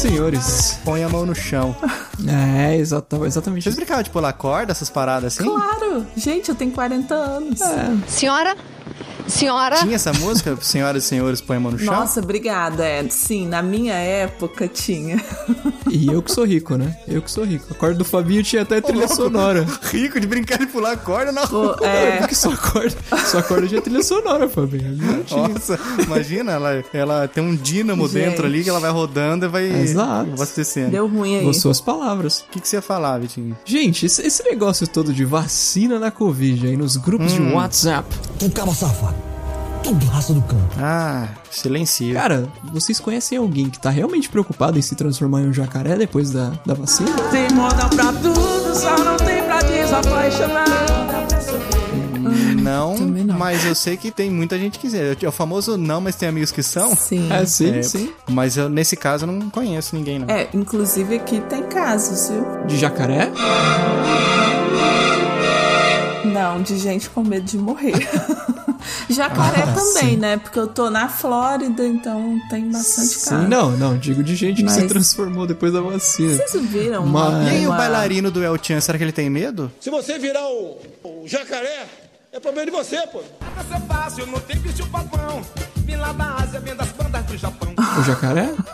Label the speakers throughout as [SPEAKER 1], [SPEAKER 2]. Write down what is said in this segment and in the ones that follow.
[SPEAKER 1] senhores.
[SPEAKER 2] Põe a mão no chão.
[SPEAKER 1] É, exata, exatamente.
[SPEAKER 2] Vocês brincavam de pular corda, essas paradas assim?
[SPEAKER 3] Claro! Gente, eu tenho 40 anos.
[SPEAKER 4] Senhora? Senhora?
[SPEAKER 2] Tinha essa música, senhoras e senhores, põe a mão no chão?
[SPEAKER 3] Nossa, obrigada, Ed. Sim, na minha época tinha.
[SPEAKER 1] E eu que sou rico, né? Eu que sou rico. A corda do Fabinho tinha até trilha
[SPEAKER 2] louco.
[SPEAKER 1] sonora.
[SPEAKER 2] Rico de brincar de pular corda, não.
[SPEAKER 3] Pô,
[SPEAKER 1] É,
[SPEAKER 3] é,
[SPEAKER 1] porque sua corda, sua corda tinha trilha sonora, Fabinho.
[SPEAKER 2] Nossa, imagina, ela, ela tem um dínamo
[SPEAKER 3] Gente.
[SPEAKER 2] dentro ali que ela vai rodando e vai
[SPEAKER 1] Exato.
[SPEAKER 2] abastecendo.
[SPEAKER 3] deu ruim aí.
[SPEAKER 1] Com suas palavras.
[SPEAKER 2] O que, que você ia falar, Vitinho?
[SPEAKER 1] Gente, esse, esse negócio todo de vacina na Covid aí nos grupos de WhatsApp.
[SPEAKER 5] Tu caba safado. Tu raça do cão.
[SPEAKER 2] Ah, silencio.
[SPEAKER 1] Cara, vocês conhecem alguém que tá realmente preocupado em se transformar em um jacaré depois da, da vacina?
[SPEAKER 6] Tem moda pra tudo, só não tem pra desapaixonar.
[SPEAKER 2] não,
[SPEAKER 3] não.
[SPEAKER 2] mas eu sei que tem muita gente que quiser. É o famoso não, mas tem amigos que são.
[SPEAKER 3] Sim.
[SPEAKER 1] É, sim,
[SPEAKER 2] É,
[SPEAKER 1] sim.
[SPEAKER 2] Mas eu, nesse caso, eu não conheço ninguém, não.
[SPEAKER 3] É, inclusive aqui tem casos, viu?
[SPEAKER 1] De jacaré?
[SPEAKER 3] Não, de gente com medo de morrer. Jacaré
[SPEAKER 1] Ah,
[SPEAKER 3] também,
[SPEAKER 1] sim.
[SPEAKER 3] né? Porque eu tô na Flórida, então tem bastante
[SPEAKER 1] Sim,
[SPEAKER 3] caso.
[SPEAKER 1] não, não. Digo de gente que se
[SPEAKER 3] Mas-
[SPEAKER 1] transformou depois da vacina.
[SPEAKER 3] Vocês viram?
[SPEAKER 1] Mas-
[SPEAKER 2] E aí, o
[SPEAKER 3] uma-
[SPEAKER 2] bailarino do El Chan, será que ele tem medo?
[SPEAKER 7] Se você virar o, o jacaré, é problema de você, pô.
[SPEAKER 6] É fácil, não tem bicho papão. Vim lá da Ásia, vem das bandas do Japão.
[SPEAKER 1] O jacaré?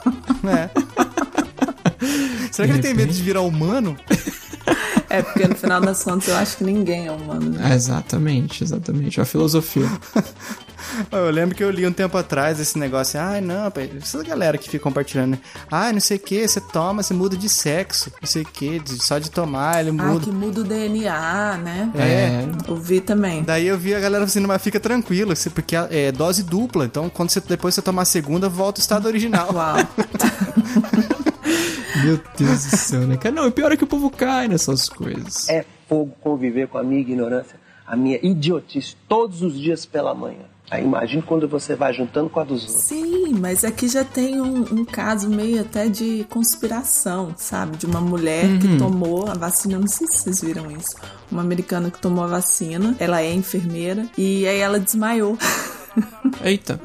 [SPEAKER 2] É. será que ele tem medo de virar humano?
[SPEAKER 3] É, porque no final das contas eu acho que ninguém é humano. né?
[SPEAKER 1] É, exatamente, exatamente. A filosofia.
[SPEAKER 2] Eu lembro que eu li um tempo atrás esse negócio. Ai, não, pai, essa galera que fica compartilhando. né? Ai, não sei o que, você toma, você muda de sexo. Não sei o que, só de tomar, ele
[SPEAKER 3] Ah,
[SPEAKER 2] muda.
[SPEAKER 3] que muda o DNA, né?
[SPEAKER 2] É.
[SPEAKER 3] Ouvi também.
[SPEAKER 2] Daí eu vi a galera assim, mas fica tranquilo, porque é dose dupla. Então, quando você depois você tomar a segunda, volta ao estado original.
[SPEAKER 3] Uau.
[SPEAKER 1] Meu Deus do céu, né? Cara, não, o pior é que o povo cai nessas coisas.
[SPEAKER 8] É fogo conviver com a minha ignorância, a minha idiotice todos os dias pela manhã. Aí imagine quando você vai juntando com a dos outros.
[SPEAKER 3] Sim, mas aqui já tem um, um caso meio até de conspiração, sabe? De uma mulher que tomou a vacina. Não sei se vocês viram isso. Uma americana que tomou a vacina, ela é enfermeira, e aí ela desmaiou.
[SPEAKER 1] Eita.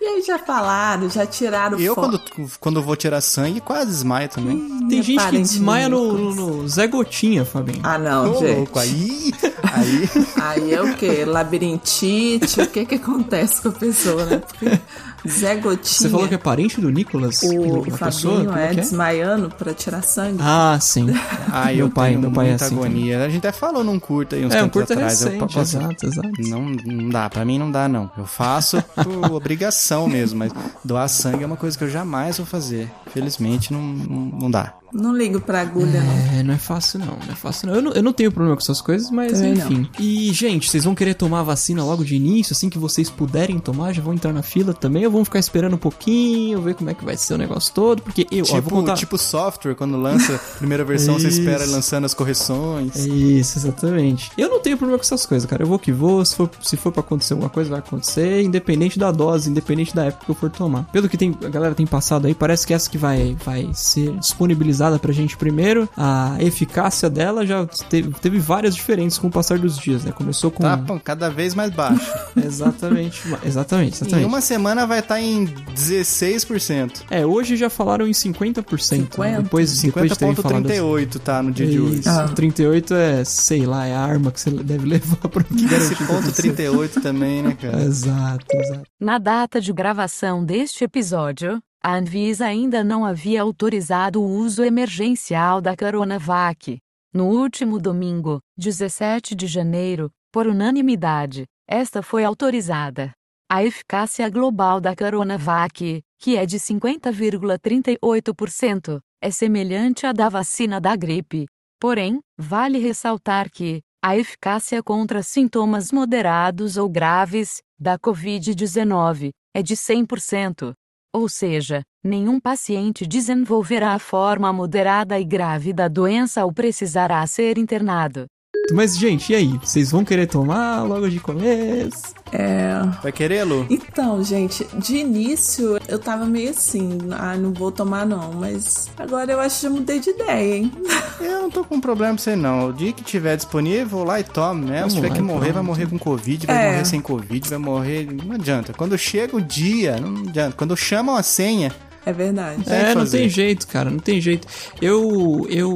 [SPEAKER 3] E aí já falaram, já tiraram
[SPEAKER 2] Eu, quando, quando eu vou tirar sangue, quase desmaio também.
[SPEAKER 1] Tem
[SPEAKER 3] Minha
[SPEAKER 1] gente que desmaia no, no, no Zé Gotinha, Fabinho.
[SPEAKER 3] Ah, não,
[SPEAKER 2] Ô,
[SPEAKER 3] gente.
[SPEAKER 2] louco, aí. Aí.
[SPEAKER 3] Aí é o quê? Labirintite? o que que acontece com a pessoa, né? Porque Zé Gotinha,
[SPEAKER 1] Você falou que é parente do Nicolas?
[SPEAKER 3] o, o? Fabinho
[SPEAKER 1] Como
[SPEAKER 3] é,
[SPEAKER 1] que
[SPEAKER 3] desmaiando pra tirar sangue.
[SPEAKER 1] Ah, sim.
[SPEAKER 2] Ai,
[SPEAKER 1] meu
[SPEAKER 2] eu
[SPEAKER 1] pai, meu pai é assim. também.
[SPEAKER 2] agonia. A gente até falou num curto aí uns
[SPEAKER 1] É, um
[SPEAKER 2] tempos
[SPEAKER 1] curto
[SPEAKER 2] atrás. Eu
[SPEAKER 1] recente,
[SPEAKER 2] posso-
[SPEAKER 1] exato, exato.
[SPEAKER 2] Não, não dá, pra mim não dá, não. Eu faço por obrigação mesmo, mas doar sangue é uma coisa que eu jamais vou fazer. Felizmente não, não, não dá.
[SPEAKER 3] Não ligo pra agulha, não.
[SPEAKER 1] É, não é fácil não, não é fácil não. Eu não, eu não tenho problema com essas coisas, mas
[SPEAKER 3] Também não.
[SPEAKER 1] enfim. E, gente, vocês vão querer tomar a vacina logo de início, assim que vocês puderem tomar, já vão entrar na fila também, ou vão ficar esperando um pouquinho, ver como é que vai ser o negócio todo, porque eu, ó, eu vou
[SPEAKER 2] Tipo,
[SPEAKER 1] contar...
[SPEAKER 2] tipo software, quando lança a primeira versão, você espera lançando as correções.
[SPEAKER 1] Isso, exatamente. Eu não tenho problema com essas coisas, cara. Eu vou que vou. Se for, se for pra acontecer alguma coisa, vai acontecer. Independente da dose, independente da época que eu for tomar. Pelo que tem, a galera tem passado aí, parece que essa que vai, vai ser disponibilizada pra gente primeiro. A eficácia dela já teve, teve várias diferentes com o passar dos dias, né? Começou com.
[SPEAKER 2] Tá pô, cada vez mais baixo.
[SPEAKER 1] Exatamente. exatamente,
[SPEAKER 2] em
[SPEAKER 1] exatamente.
[SPEAKER 2] uma semana vai estar em 16%.
[SPEAKER 1] É, hoje já falaram em 50%.
[SPEAKER 3] 50?
[SPEAKER 1] Né? Depois, depois de terem falado assim.
[SPEAKER 2] 50.38 tá no dia de hoje.
[SPEAKER 1] Isso, 38 é, sei lá, é a arma que você deve levar pra
[SPEAKER 2] Esse ponto
[SPEAKER 1] você-
[SPEAKER 2] 38 também, né, cara?
[SPEAKER 1] Exato, exato.
[SPEAKER 9] Na data de gravação deste episódio, a Anvisa ainda não havia autorizado o uso emergencial da Coronavac. No último domingo, 17 de janeiro, por unanimidade, esta foi autorizada. A eficácia global da Coronavac, que é de 50,38%, é semelhante à da vacina da gripe. Porém, vale ressaltar que a eficácia contra sintomas moderados ou graves da COVID-19 é de 100%. Ou seja, nenhum paciente desenvolverá a forma moderada e grave da doença ou precisará ser internado.
[SPEAKER 1] Mas, gente, e aí? Vocês vão querer tomar logo de começo?
[SPEAKER 3] É.
[SPEAKER 2] Vai querer, Lu?
[SPEAKER 3] Então, gente, de início eu tava meio assim, ah, não vou tomar não, mas agora eu acho que já mudei de ideia, hein?
[SPEAKER 2] Eu não tô com problema pra você, não. O dia que tiver disponível, vou lá e tomo.
[SPEAKER 1] Vamos
[SPEAKER 2] Se tiver
[SPEAKER 1] lá,
[SPEAKER 2] que morrer,
[SPEAKER 1] pronto.
[SPEAKER 2] vai morrer com Covid, vai
[SPEAKER 3] É.
[SPEAKER 2] morrer sem Covid, vai morrer. Não adianta. Quando chega o dia, não adianta. Quando chamam a senha,
[SPEAKER 3] É verdade.
[SPEAKER 1] É, não tem jeito, cara, não tem jeito. Eu. Eu.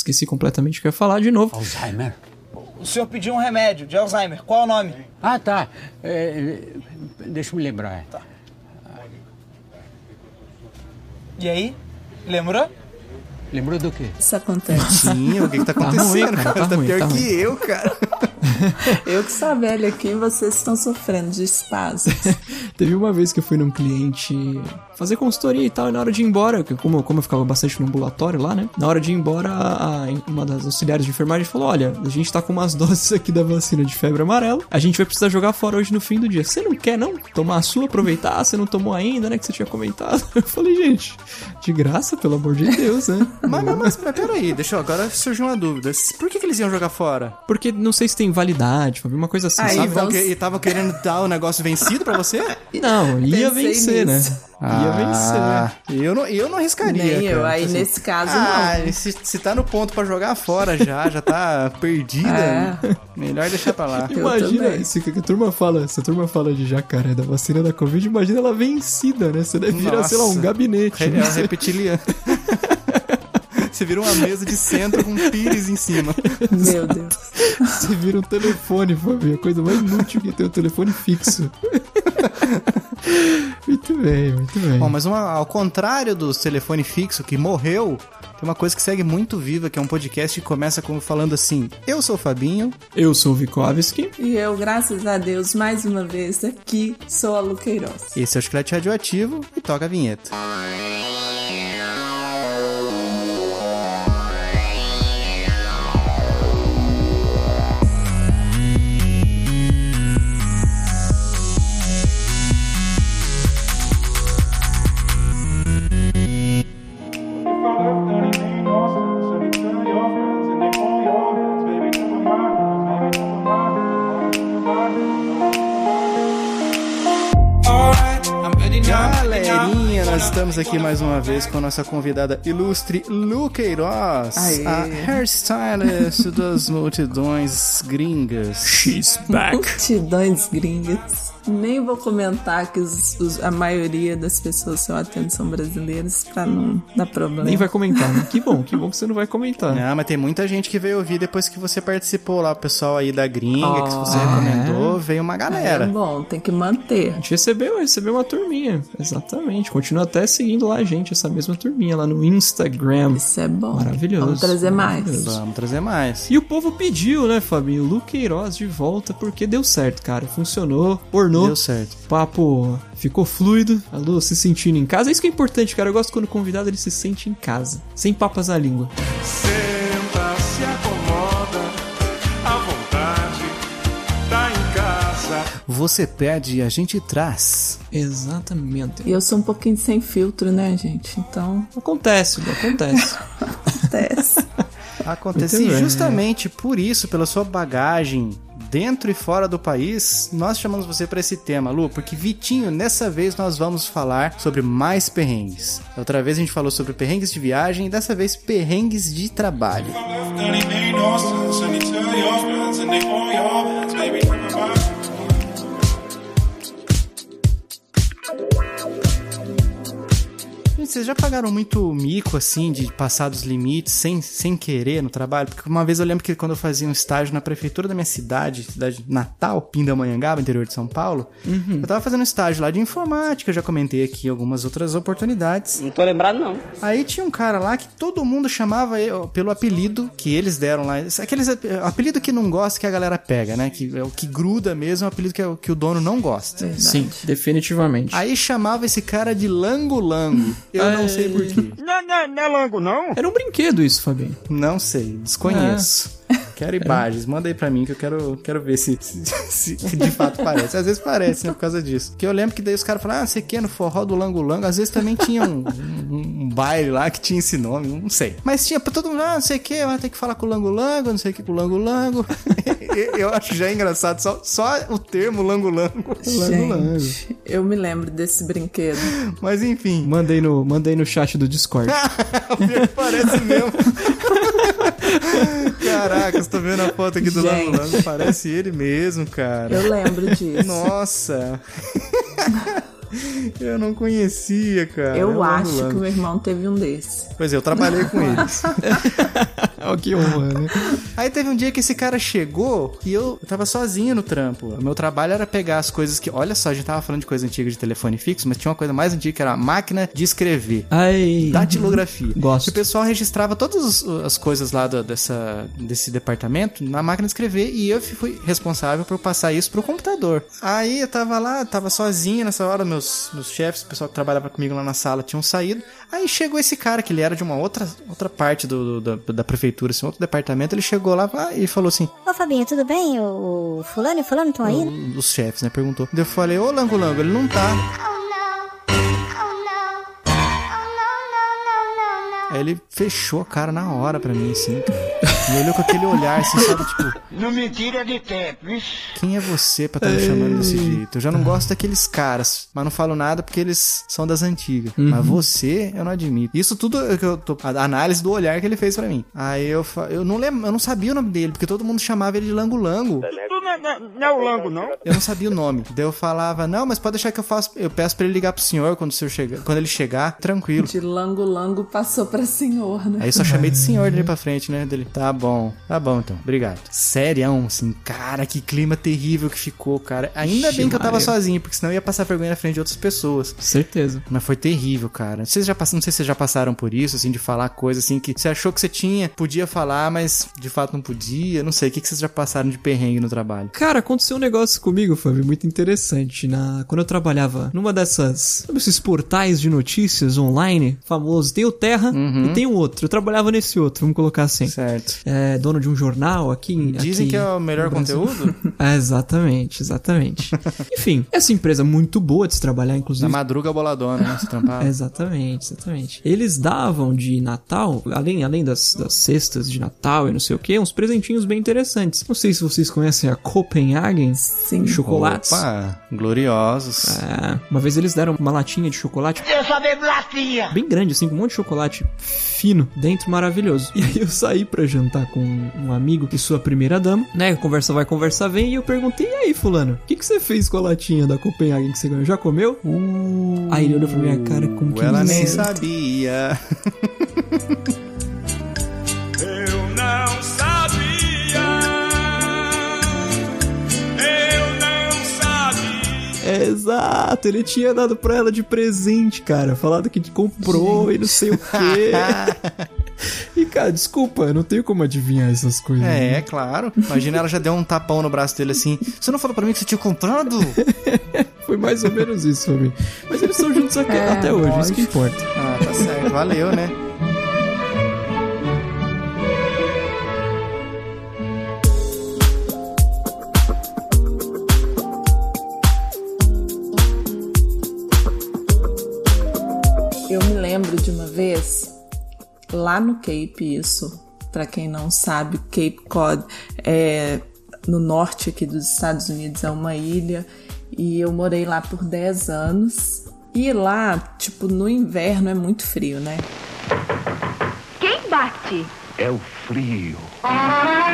[SPEAKER 1] Esqueci completamente o que eu ia falar de novo.
[SPEAKER 10] Alzheimer.
[SPEAKER 11] O senhor pediu um remédio de Alzheimer. Qual é o nome?
[SPEAKER 10] Ah, tá. É, é, deixa eu me lembrar.
[SPEAKER 11] E aí? Lembrou?
[SPEAKER 10] Lembrou do quê?
[SPEAKER 3] Isso acontece.
[SPEAKER 2] Sim, o que, que tá
[SPEAKER 1] Tá ruim,
[SPEAKER 2] acontecendo,
[SPEAKER 1] cara,
[SPEAKER 2] cara?
[SPEAKER 1] tá ruim,
[SPEAKER 2] pior
[SPEAKER 1] tá
[SPEAKER 2] que
[SPEAKER 1] ruim.
[SPEAKER 2] eu, cara.
[SPEAKER 3] Eu que sou a velha aqui, vocês estão sofrendo de espasmos.
[SPEAKER 1] Teve uma vez que eu fui num cliente fazer consultoria e tal, e na hora de ir embora, que como, como eu ficava bastante no ambulatório lá, né? Na hora de ir embora, a- a- uma das auxiliares de enfermagem falou: Olha, a gente tá com umas doses aqui da vacina de febre amarela, a gente vai precisar jogar fora hoje no fim do dia. Você não quer, não? Tomar a sua, aproveitar? Você não tomou ainda, né? Que você tinha comentado. Eu falei, gente, de graça, pelo amor de Deus, né?
[SPEAKER 2] Mas, mas, mas, mas peraí, deixa eu, agora surgiu uma dúvida. Por que, que eles iam jogar fora?
[SPEAKER 1] Porque não sei se tem validade, uma coisa assim,
[SPEAKER 3] Aí
[SPEAKER 1] sabe?
[SPEAKER 2] Estavam
[SPEAKER 3] vamos-
[SPEAKER 2] E tava querendo dar o negócio vencido pra você?
[SPEAKER 1] Não, ia
[SPEAKER 3] Pensei
[SPEAKER 1] vencer,
[SPEAKER 3] nisso.
[SPEAKER 1] né? Ia vencer.
[SPEAKER 2] Ah, eu não, eu não arriscaria.
[SPEAKER 3] Nem eu.
[SPEAKER 2] cara.
[SPEAKER 3] Aí
[SPEAKER 2] Assim,
[SPEAKER 3] nesse caso,
[SPEAKER 2] Ah,
[SPEAKER 3] não.
[SPEAKER 2] se, se tá no ponto pra jogar fora já, já tá perdida,
[SPEAKER 3] É.
[SPEAKER 2] melhor deixar pra lá.
[SPEAKER 3] Eu
[SPEAKER 1] Imagina, se a turma fala, se a turma fala de jacaré da vacina da Covid, imagina ela vencida, né? Você deve virar, sei lá, um gabinete.
[SPEAKER 2] É,
[SPEAKER 1] né?
[SPEAKER 2] é reptiliano. Você vira uma mesa de centro com um pires em cima.
[SPEAKER 3] Meu Deus.
[SPEAKER 1] Você vira um telefone, Fabio. A coisa mais inútil que tem um telefone fixo. muito bem, muito bem.
[SPEAKER 2] Bom, mas uma- ao contrário dos telefone fixo que morreu, tem uma coisa que segue muito viva, que é um podcast que começa como falando assim: Eu sou o Fabinho.
[SPEAKER 1] Eu sou o Vikovski.
[SPEAKER 3] E eu, graças a Deus, mais uma vez aqui, sou a Luqueiroz.
[SPEAKER 2] Esse é o Chiclete Radioativo e toca a vinheta. Galerinha, estamos aqui mais uma vez com a nossa convidada ilustre Luqueiroz,
[SPEAKER 3] Aê.
[SPEAKER 2] a hairstylist das multidões gringas.
[SPEAKER 1] She's back.
[SPEAKER 3] Multidões gringas. Nem vou comentar que os- os- a maioria das pessoas que eu atendo são brasileiras pra não dar problema.
[SPEAKER 1] Nem vai comentar, né? Que bom, que bom que você não vai comentar.
[SPEAKER 2] Ah, mas tem muita gente que veio ouvir depois que você participou lá, o pessoal aí da gringa, que você
[SPEAKER 1] Ah,
[SPEAKER 2] recomendou, veio uma
[SPEAKER 3] É
[SPEAKER 2] galera.
[SPEAKER 3] bom, tem que manter.
[SPEAKER 1] A gente recebeu, recebeu uma turminha. Exatamente. Continua até seguindo lá a gente, essa mesma turminha lá no Instagram.
[SPEAKER 3] Isso é bom.
[SPEAKER 1] Maravilhoso.
[SPEAKER 3] Vamos trazer mais.
[SPEAKER 2] Vamos trazer mais.
[SPEAKER 1] E o povo pediu, né, Fabinho? Luqueiroz de volta, porque deu certo, cara. Funcionou, ornou.
[SPEAKER 2] Deu certo.
[SPEAKER 1] Papo ficou fluido. A Lu se sentindo em casa. Isso que é importante, cara. Eu gosto quando o convidado ele se sente em casa. Sem papas na língua.
[SPEAKER 6] Senta, se acomoda, à vontade, tá em casa.
[SPEAKER 2] Você pede e a gente traz.
[SPEAKER 1] Exatamente.
[SPEAKER 3] E eu sou um pouquinho sem filtro, né, gente? Então,
[SPEAKER 1] Acontece, Lu, acontece.
[SPEAKER 3] acontece.
[SPEAKER 2] Acontece
[SPEAKER 1] Muito
[SPEAKER 2] e
[SPEAKER 1] bem.
[SPEAKER 2] justamente por isso, pela sua bagagem dentro e fora do país, nós chamamos você para esse tema, Lu, porque Vitinho, nessa vez nós vamos falar sobre mais perrengues. Outra vez a gente falou sobre perrengues de viagem e dessa vez perrengues de trabalho. Gente, vocês já pagaram muito mico, assim, de passar dos limites sem, sem querer no trabalho? Porque uma vez eu lembro que quando eu fazia um estágio na prefeitura da minha cidade, cidade natal, Pindamonhangaba, interior de São Paulo, eu tava fazendo um estágio lá de informática, eu já comentei aqui algumas outras oportunidades.
[SPEAKER 11] Não tô lembrado, não.
[SPEAKER 2] Aí tinha um cara lá que todo mundo chamava pelo apelido que eles deram lá. Aqueles ap- apelido que não gosta que a galera pega, né? Que é o que gruda mesmo, é o apelido que, é o- que o dono não gosta.
[SPEAKER 1] Sim, definitivamente.
[SPEAKER 2] Aí chamava esse cara de Lango Lango. Eu não sei porquê.
[SPEAKER 6] Não, não, não é lango, não?
[SPEAKER 1] Era um brinquedo isso, Fabinho.
[SPEAKER 2] Não sei, desconheço. Quero imagens, manda aí pra mim que eu quero, quero ver se, se, se de fato parece. Às vezes parece, né, por causa disso. Que eu lembro que daí os caras falaram, ah, você quer no forró do Lango Lango? Às vezes também tinha um, um, um baile lá que tinha esse nome, não sei. Mas tinha pra todo mundo, ah, não sei o que, vai ter que falar com o Lango Lango, não sei o que com o Lango Lango. eu acho já engraçado, só, só o termo Lango Lango.
[SPEAKER 3] Gente, eu me lembro desse brinquedo.
[SPEAKER 2] Mas enfim,
[SPEAKER 1] Mandei no, mandei no chat do Discord.
[SPEAKER 2] Parece mesmo. Caraca, tô vendo a foto aqui do
[SPEAKER 3] Gente.
[SPEAKER 2] Lango Lango. Parece ele mesmo, cara.
[SPEAKER 3] Eu lembro disso.
[SPEAKER 2] Nossa. Eu não conhecia, cara. É
[SPEAKER 3] Eu
[SPEAKER 2] o
[SPEAKER 3] acho que o meu irmão teve um desse.
[SPEAKER 2] Pois é, eu trabalhei com eles.
[SPEAKER 1] Ó, que honra, né?
[SPEAKER 2] Aí teve um dia que esse cara chegou e eu, eu tava sozinho no trampo. O meu trabalho era pegar as coisas que. Olha só, a gente tava falando de coisa antiga de telefone fixo, mas tinha uma coisa mais antiga que era a máquina de escrever.
[SPEAKER 1] Ai.
[SPEAKER 2] Datilografia.
[SPEAKER 1] Gosto.
[SPEAKER 2] Que o pessoal registrava todas as coisas lá do- dessa, desse departamento na máquina de escrever e eu fui responsável por passar isso pro computador. Aí eu tava lá, tava sozinho nessa hora, meus, meus chefes, o pessoal que trabalhava comigo lá na sala tinham saído. Aí chegou esse cara, que ele era de uma outra, outra parte do, do- da, da prefeitura, assim, outro departamento. Ele chegou lá e falou assim:
[SPEAKER 12] Ô Fabinho, tudo bem? O o fulano e o fulano estão aí?
[SPEAKER 2] um dos chefes, né? Perguntou. Eu falei, ô Lango Lango, ele não tá. Aí ele fechou a cara na hora pra mim, assim, cara. E olhou com aquele olhar, assim, sabe, tipo,
[SPEAKER 13] Não me tira de tempo, vixe.
[SPEAKER 2] quem é você pra estar me chamando desse jeito? Eu já não gosto daqueles caras, mas não falo nada porque eles são das antigas.
[SPEAKER 1] Uhum.
[SPEAKER 2] Mas você, eu não admito. Isso tudo é que eu tô. A análise do olhar que ele fez pra mim. Aí eu, fa- eu não lembro, eu não sabia o nome dele, porque todo mundo chamava ele de Lango Lango.
[SPEAKER 13] Tu não, não, não é o Lango, não?
[SPEAKER 2] Eu não sabia o nome. Daí eu falava, não, mas pode deixar que eu faço. Eu peço pra ele ligar pro senhor quando, o senhor chegar, quando ele chegar, tranquilo.
[SPEAKER 3] De lango-lango passou pra senhor, né?
[SPEAKER 2] Aí eu só chamei de senhor dele pra frente, né? Dele, tá bom, tá bom então, obrigado. Sério, assim, cara, que clima terrível que ficou, cara. Ainda
[SPEAKER 1] Ixi,
[SPEAKER 2] bem que eu tava
[SPEAKER 1] Maria.
[SPEAKER 2] sozinho, porque senão eu ia passar vergonha na frente de outras pessoas.
[SPEAKER 1] Certeza.
[SPEAKER 2] Mas foi terrível, cara. Vocês já passaram, não sei se vocês já passaram por isso, assim, de falar coisa assim que você achou que você tinha, podia falar, mas de fato não podia. Não sei, o que, que vocês já passaram de perrengue no trabalho?
[SPEAKER 1] Cara, aconteceu um negócio comigo, Fábio, muito interessante. Na... Quando eu trabalhava numa dessas. Sabe esses portais de notícias online famosos? Tem o Terra e tem o outro. Eu trabalhava nesse outro, vamos colocar assim.
[SPEAKER 2] Certo.
[SPEAKER 1] É dono de um jornal aqui. em-
[SPEAKER 2] Dizem
[SPEAKER 1] aqui
[SPEAKER 2] que é o melhor conteúdo?
[SPEAKER 1] É, exatamente, exatamente. Enfim, essa empresa é muito boa de se trabalhar, inclusive.
[SPEAKER 2] Na madruga boladona, né? Se trampar.
[SPEAKER 1] Exatamente, exatamente. Eles davam de Natal, além, além das, das cestas de Natal e não sei o que, uns presentinhos bem interessantes. Não sei se vocês conhecem a Copenhagen
[SPEAKER 3] Sim.
[SPEAKER 1] Chocolates.
[SPEAKER 2] Opa, gloriosos.
[SPEAKER 1] É, uma vez eles deram uma latinha de chocolate
[SPEAKER 13] Eu só bebo latinha.
[SPEAKER 1] bem grande, assim, com um monte de chocolate fino dentro, maravilhoso. E aí eu saí pra jantar com um amigo e sua primeira dama, né? Conversa vai, conversa vem, e eu perguntei, e aí, fulano, o que, que você fez com a latinha da Copenhagen que você ganhou? Já comeu? Aí ele olhou pra minha cara com que
[SPEAKER 2] Ela nem
[SPEAKER 1] merda.
[SPEAKER 2] sabia.
[SPEAKER 6] Eu não sabia. Eu não sabia.
[SPEAKER 1] É, exato, ele tinha dado pra ela de presente, cara. Falado que comprou e não sei o quê. e, cara, desculpa, eu não tenho como adivinhar essas coisas.
[SPEAKER 2] É,
[SPEAKER 1] né?
[SPEAKER 2] é claro. Imagina ela já deu um tapão no braço dele assim. Você não falou pra mim que você tinha comprado?
[SPEAKER 1] Foi mais ou menos isso, Fabi. Mas eles estão juntos aqui-
[SPEAKER 3] É,
[SPEAKER 1] até hoje, isso que importa.
[SPEAKER 2] Ah, tá certo. Valeu, né?
[SPEAKER 3] Eu me lembro de uma vez, lá no Cape, isso, pra quem não sabe, Cape Cod é no norte aqui dos Estados Unidos, é uma ilha, e eu morei lá por 10 anos. E lá, tipo, no inverno é muito frio, né?
[SPEAKER 9] Quem bate?
[SPEAKER 13] É o frio.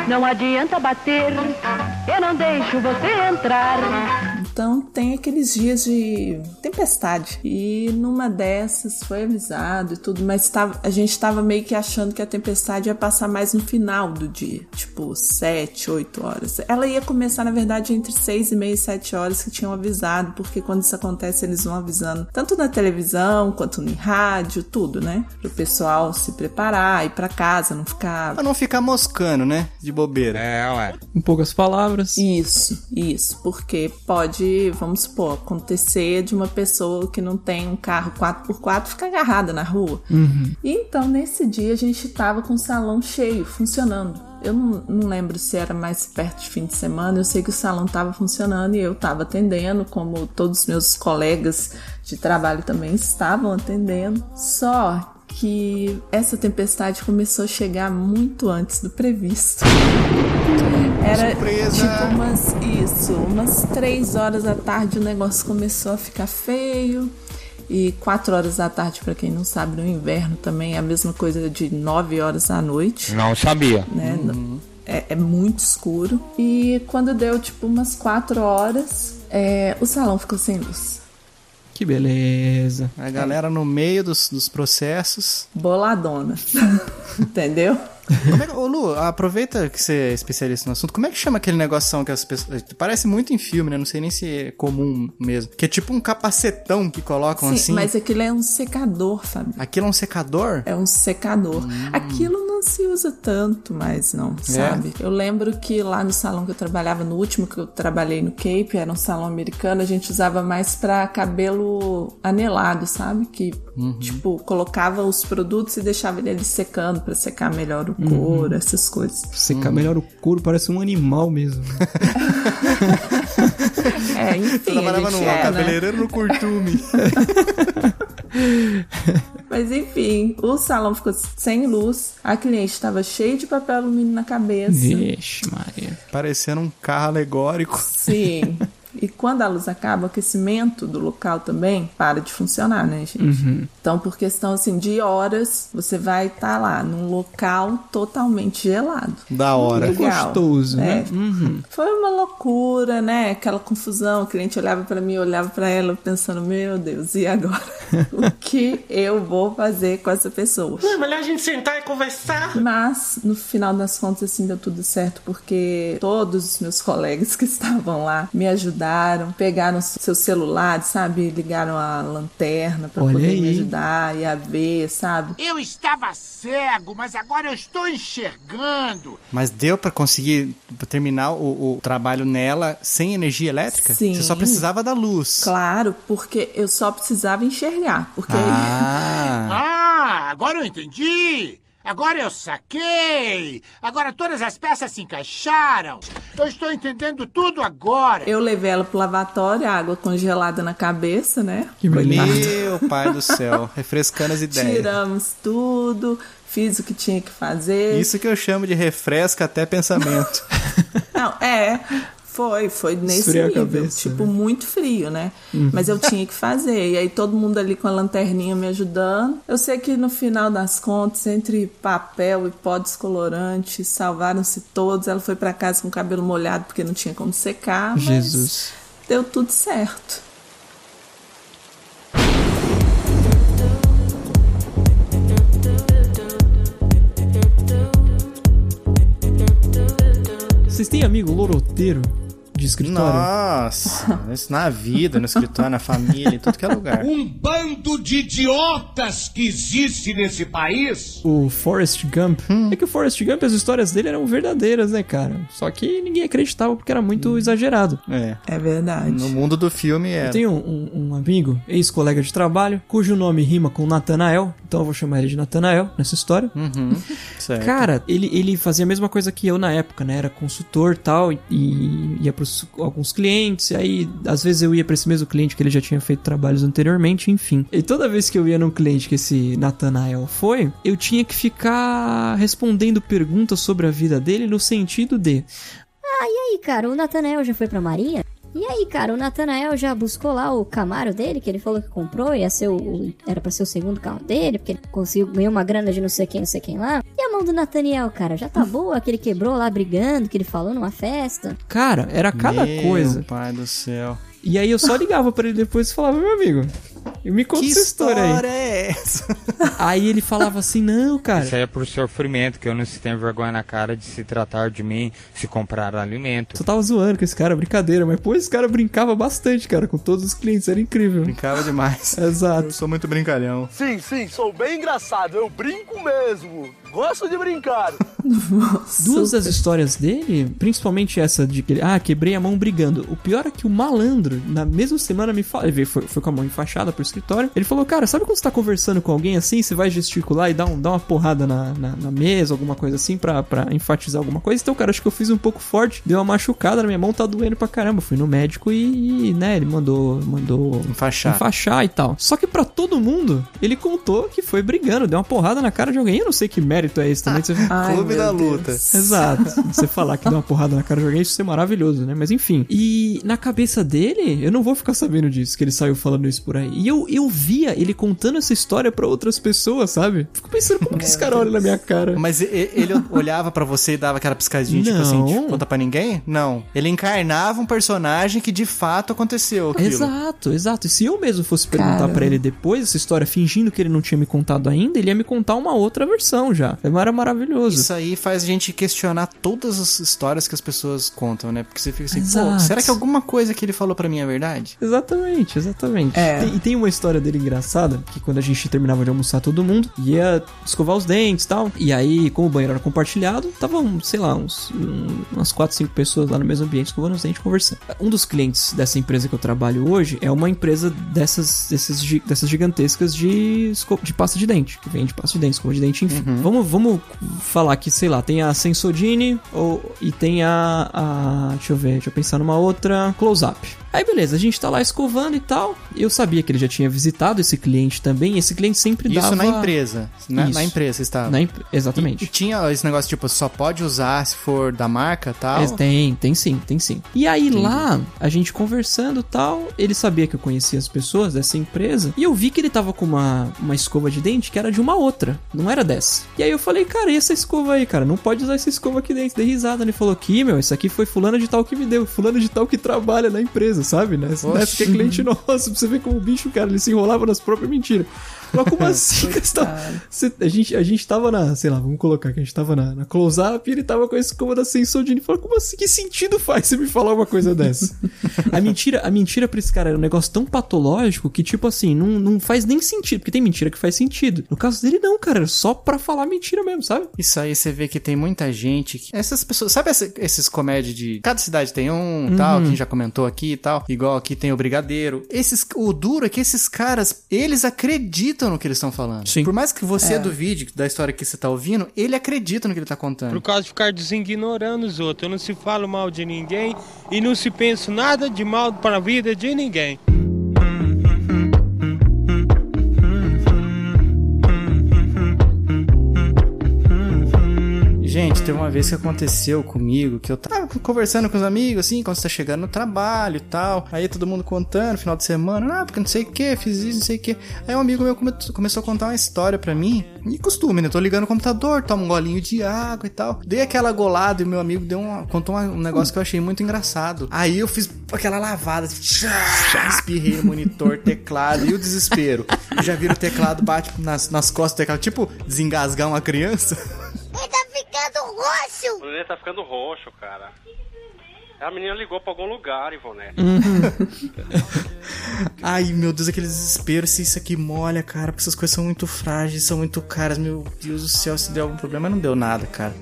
[SPEAKER 9] Não adianta bater, eu não deixo você entrar.
[SPEAKER 3] Então tem aqueles dias de tempestade. E numa dessas foi avisado e tudo, mas tava, a gente tava meio que achando que a tempestade ia passar mais no final do dia. Tipo, 7, 8 horas. Ela ia começar, na verdade, entre 6 e meia e 7 horas que tinham avisado, porque quando isso acontece, eles vão avisando tanto na televisão quanto no rádio, tudo, né? Pro pessoal se preparar, ir pra casa, não ficar
[SPEAKER 2] Pra não ficar moscando, né? De bobeira.
[SPEAKER 13] É, ué.
[SPEAKER 1] Em poucas palavras.
[SPEAKER 3] Isso, isso, porque pode, vamos supor, acontecer de uma pessoa que não tem um carro 4x4 ficar agarrada na rua. E então, nesse dia, a gente tava com o salão cheio, funcionando. Eu não, não lembro se era mais perto de fim de semana, eu sei que o salão tava funcionando e eu tava atendendo, como todos os meus colegas de trabalho também estavam atendendo. Só que essa tempestade começou a chegar muito antes do previsto. Era
[SPEAKER 2] Surpresa!
[SPEAKER 3] tipo umas. Isso, umas três horas da tarde o negócio começou a ficar feio. E quatro horas da tarde, pra quem não sabe, no inverno também é a mesma coisa de nove horas da noite
[SPEAKER 13] Não sabia.
[SPEAKER 3] né? É, é muito escuro. E quando deu tipo umas quatro horas, é, o salão ficou sem luz.
[SPEAKER 1] Que beleza.
[SPEAKER 2] A galera no meio dos, dos processos.
[SPEAKER 3] Boladona. Entendeu?
[SPEAKER 2] Como é que, ô Lu, aproveita que você é especialista no assunto. Como é que chama aquele negoção que as pessoas. Parece muito em filme, né? Não sei nem se é comum mesmo. Que é tipo um capacetão que colocam
[SPEAKER 3] Sim,
[SPEAKER 2] assim.
[SPEAKER 3] mas aquilo é um secador, Fábio.
[SPEAKER 2] Aquilo é um secador?
[SPEAKER 3] É um secador.
[SPEAKER 2] Hum.
[SPEAKER 3] Aquilo se usa tanto mais, não,
[SPEAKER 2] É?
[SPEAKER 3] sabe? Eu lembro que lá no salão que eu trabalhava, no último que eu trabalhei no Cape, era um salão americano, a gente usava mais pra cabelo anelado, sabe? Que,
[SPEAKER 2] Uhum.
[SPEAKER 3] tipo, colocava os produtos e deixava ele ali secando pra secar melhor o
[SPEAKER 1] Uhum.
[SPEAKER 3] couro, essas coisas.
[SPEAKER 1] Secar melhor o couro, parece um animal mesmo.
[SPEAKER 3] É, enfim, a
[SPEAKER 2] Trabalhava
[SPEAKER 3] gente
[SPEAKER 2] no
[SPEAKER 3] é, né?
[SPEAKER 2] cabeleireiro no curtume.
[SPEAKER 3] Mas enfim, o salão ficou sem luz, a cliente estava cheia de papel alumínio na cabeça.
[SPEAKER 1] Vixe, Maria.
[SPEAKER 2] Parecendo um carro alegórico.
[SPEAKER 3] Sim. E quando a luz acaba, o aquecimento do local também para de funcionar, né, gente?
[SPEAKER 1] Uhum.
[SPEAKER 3] Então, por questão assim de horas, você vai estar lá num local totalmente gelado.
[SPEAKER 2] Da hora.
[SPEAKER 3] Legal.
[SPEAKER 1] Gostoso, né?
[SPEAKER 3] É.
[SPEAKER 1] Uhum.
[SPEAKER 3] Foi uma loucura, né? Aquela confusão. O cliente olhava pra mim, olhava pra ela, pensando: Meu Deus, e agora? o que eu vou fazer com essa pessoa?
[SPEAKER 13] Não é melhor a gente sentar e conversar?
[SPEAKER 3] Mas, no final das contas, assim, deu tudo certo, porque todos os meus colegas que estavam lá me ajudaram, pegaram seus celulares, sabe? Ligaram a lanterna pra
[SPEAKER 1] Olha
[SPEAKER 3] poder
[SPEAKER 1] aí.
[SPEAKER 3] me ajudar e a ver, sabe?
[SPEAKER 13] Eu estava cego, mas agora eu estou enxergando.
[SPEAKER 2] Mas deu pra conseguir terminar o, o trabalho nela sem energia elétrica?
[SPEAKER 3] Sim.
[SPEAKER 2] Você só precisava da luz.
[SPEAKER 3] Claro, porque eu só precisava enxergar. Porque
[SPEAKER 2] Ah.
[SPEAKER 13] Ah, agora eu entendi. Agora eu saquei. Agora todas as peças se encaixaram. Eu estou entendendo tudo agora.
[SPEAKER 3] eu levei ela pro lavatório, água congelada na cabeça, né?
[SPEAKER 1] Que.
[SPEAKER 2] Meu pai do céu. Refrescando as ideias.
[SPEAKER 3] Tiramos tudo, fiz o que tinha que fazer.
[SPEAKER 2] Isso que eu chamo de refresca até pensamento.
[SPEAKER 3] Não, é. Foi, foi nesse nível.
[SPEAKER 1] cabeça,
[SPEAKER 3] tipo,
[SPEAKER 1] né?
[SPEAKER 3] muito frio, né?
[SPEAKER 1] Uhum.
[SPEAKER 3] Mas eu tinha que fazer. E aí todo mundo ali com a lanterninha me ajudando. Eu sei que no final das contas, entre papel e pó descolorante, salvaram-se todos. Ela foi pra casa com o cabelo molhado porque não tinha como secar. Mas
[SPEAKER 1] Jesus.
[SPEAKER 3] deu tudo certo.
[SPEAKER 1] Vocês têm amigo loroteiro de escritório?
[SPEAKER 2] Nossa, isso na vida, no escritório, na família, em tudo que é lugar.
[SPEAKER 14] Um bando de idiotas que existe nesse país.
[SPEAKER 1] O Forrest Gump. É que o Forrest Gump, as histórias dele eram verdadeiras, né, cara? Só que ninguém acreditava porque era muito exagerado.
[SPEAKER 2] É.
[SPEAKER 3] É verdade.
[SPEAKER 2] No mundo do filme é.
[SPEAKER 1] Eu tenho um, um amigo, ex-colega de trabalho, cujo nome rima com Nathanael, então eu vou chamar ele de Nathanael nessa história.
[SPEAKER 2] Uhum, certo.
[SPEAKER 1] Cara, ele, ele fazia a mesma coisa que eu na época, né? Era consultor e tal, e, e ia pros alguns clientes, e aí às vezes eu ia pra esse mesmo cliente que ele já tinha feito trabalhos anteriormente, enfim. E toda vez que eu ia num cliente que esse Nathanael foi, eu tinha que ficar respondendo perguntas sobre a vida dele no sentido de.
[SPEAKER 12] Ah, e aí, cara, o Natanael já foi pra Maria? E aí, cara, o Natanael já buscou lá o Camaro dele, que ele falou que comprou, ia ser o, o- era pra ser o segundo carro dele, porque ele conseguiu ganhar uma grana de não sei quem, não sei quem lá. E a mão do Nathaniel, cara, já tá boa, que ele quebrou lá brigando, que ele falou numa festa.
[SPEAKER 1] Cara, era cada
[SPEAKER 2] Meu
[SPEAKER 1] coisa.
[SPEAKER 2] pai do céu.
[SPEAKER 1] E aí eu só ligava pra ele depois e falava, meu amigo, me conta
[SPEAKER 2] Que
[SPEAKER 1] essa história aí.
[SPEAKER 2] história é essa?
[SPEAKER 1] Aí ele falava assim, não, cara.
[SPEAKER 15] Isso aí é por sofrimento, que eu não se tenho vergonha na cara de se tratar de mim, se comprar alimento.
[SPEAKER 1] Tu tava zoando com esse cara, brincadeira, mas pô, esse cara brincava bastante, cara, com todos os clientes, era incrível.
[SPEAKER 2] Brincava demais.
[SPEAKER 1] Exato.
[SPEAKER 2] Eu sou muito brincalhão.
[SPEAKER 16] Sim, sim, sou bem engraçado. Eu brinco mesmo. Gosto de brincar.
[SPEAKER 1] Duas das histórias dele, principalmente essa de que ele, ah, quebrei a mão brigando. O pior é que o malandro, na mesma semana, me fala, ele veio- foi, foi com a mão enfaixada pro escritório. Ele falou, cara, sabe quando você tá conversando com alguém assim, você vai gesticular e dá, um, dá uma porrada na, na, na mesa, alguma coisa assim, pra, pra enfatizar alguma coisa? Então, cara, acho que eu fiz um pouco forte, deu uma machucada na minha mão, tá doendo pra caramba. Fui no médico e, e, né, ele mandou, mandou
[SPEAKER 2] Enfaixar.
[SPEAKER 1] enfaixar e tal. Só que pra todo mundo, ele contou que foi brigando, deu uma porrada na cara de alguém. Eu não sei que merda mérito é esse também. Você...
[SPEAKER 3] Ai,
[SPEAKER 2] Clube
[SPEAKER 3] meu
[SPEAKER 2] da
[SPEAKER 3] Deus.
[SPEAKER 2] luta.
[SPEAKER 1] Exato. Você falar que deu uma porrada na cara de alguém, isso é maravilhoso, né? Mas enfim. E na cabeça dele, eu não vou ficar sabendo disso, que ele saiu falando isso por aí. E eu, eu via ele contando essa história pra outras pessoas, sabe? Fico pensando como que esse cara olha na minha cara.
[SPEAKER 2] Mas ele olhava pra você e dava aquela piscadinha, tipo assim,
[SPEAKER 1] Não.
[SPEAKER 2] tipo, conta pra ninguém? Não. Ele encarnava um personagem que de fato aconteceu aquilo.
[SPEAKER 1] Exato, exato. E se eu mesmo fosse perguntar pra ele depois essa história, fingindo que ele não tinha me contado ainda, ele ia me contar uma outra versão já. Era maravilhoso.
[SPEAKER 2] Isso aí faz a gente questionar todas as histórias que as pessoas contam, né? Porque você fica assim, pô,
[SPEAKER 1] Exato.
[SPEAKER 2] será que alguma coisa que ele falou pra mim é verdade?
[SPEAKER 1] Exatamente, exatamente.
[SPEAKER 3] É.
[SPEAKER 1] Tem- e tem uma história dele engraçada, que quando a gente terminava de almoçar todo mundo, ia escovar os dentes e tal. E aí, como o banheiro era compartilhado, tava, um, sei lá, uns, um- umas 4, 5 pessoas lá no mesmo ambiente escovando os dentes conversando. Um dos clientes dessa empresa que eu trabalho hoje é uma empresa dessas, desses, dessas gigantescas de, de pasta de dente, que vende pasta de dente, escova de dente, enfim. Vamos, vamos falar que, sei lá, tem a Sensodine ou, e tem a, a. Deixa eu ver, deixa eu pensar numa outra. Close-up. Aí beleza, a gente tá lá escovando e tal. Eu sabia que ele já tinha visitado esse cliente também. Esse cliente sempre
[SPEAKER 2] Isso
[SPEAKER 1] dava.
[SPEAKER 2] na empresa. Na,
[SPEAKER 1] Isso.
[SPEAKER 2] na empresa estava.
[SPEAKER 1] Na empre- Exatamente.
[SPEAKER 2] E, e tinha esse negócio, tipo, só pode usar se for da marca e tal.
[SPEAKER 1] É, Tem, tem sim, tem sim. E aí lá, a gente conversando e tal, ele sabia que eu conhecia as pessoas dessa empresa, e eu vi que ele tava com uma, uma escova de dente que era de uma outra, não era dessa. E aí eu falei, cara, e essa escova aí, cara? Não pode usar essa escova aqui dentro. Dei risada, ele falou que, meu, isso aqui foi fulano de tal que me deu, fulano de tal que trabalha na empresa, sabe? Né? Essa
[SPEAKER 2] Oxi.
[SPEAKER 1] que é cliente nosso, pra você ver como o bicho, cara, ele se enrolava nas próprias mentiras. Mas como assim? você tá- você- a, gente, a gente tava na, sei lá, vamos colocar que a gente tava na, na close-up e ele tava com a escova da Sensodine. Falou, como assim? Que sentido faz você me falar uma coisa dessa? a mentira, a mentira pra esse cara era um negócio tão patológico que, tipo assim, não, não faz nem sentido. Porque tem mentira que faz sentido. No caso dele, não, cara. Era só pra falar mentira mesmo, sabe?
[SPEAKER 2] Isso aí você vê que tem muita gente. Que... Essas pessoas. Sabe essa- esses comédias de. Cada cidade tem um
[SPEAKER 1] Uhum.
[SPEAKER 2] tal, que a gente já comentou aqui e tal. Igual aqui tem o Brigadeiro. Esses, o duro é que esses caras, eles acreditam no que eles estão falando.
[SPEAKER 1] Sim.
[SPEAKER 2] Por mais que você
[SPEAKER 17] É.
[SPEAKER 2] duvide da história que você tá ouvindo, ele acredita no que ele tá contando.
[SPEAKER 17] Por causa de ficar designorando os outros. Não se fala mal de ninguém e não se pensa nada de mal para a vida de ninguém.
[SPEAKER 2] Gente, teve uma vez que aconteceu comigo que eu tava conversando com os amigos, assim, quando você tá chegando no trabalho e tal. Aí todo mundo contando, final de semana, ah, porque não sei o que, fiz isso, não sei o que. Aí um amigo meu come- começou a contar uma história pra mim. E costume, né? Tô ligando o computador, tomo um golinho de água e tal. Dei aquela golada e o meu amigo deu uma, contou uma- um negócio que eu achei muito engraçado. Aí eu fiz aquela lavada, espirrei no monitor, teclado e o desespero. Já vira o teclado, bate nas, nas costas do teclado, tipo desengasgar uma criança.
[SPEAKER 18] Tá ficando roxo!
[SPEAKER 19] O neném tá ficando roxo, cara. A menina ligou pra algum lugar, Ivonete.
[SPEAKER 2] Ai, meu Deus, aquele desespero se isso aqui molha, cara, porque essas coisas são muito frágeis, são muito caras, meu Deus do céu, se deu algum problema, não deu nada, cara.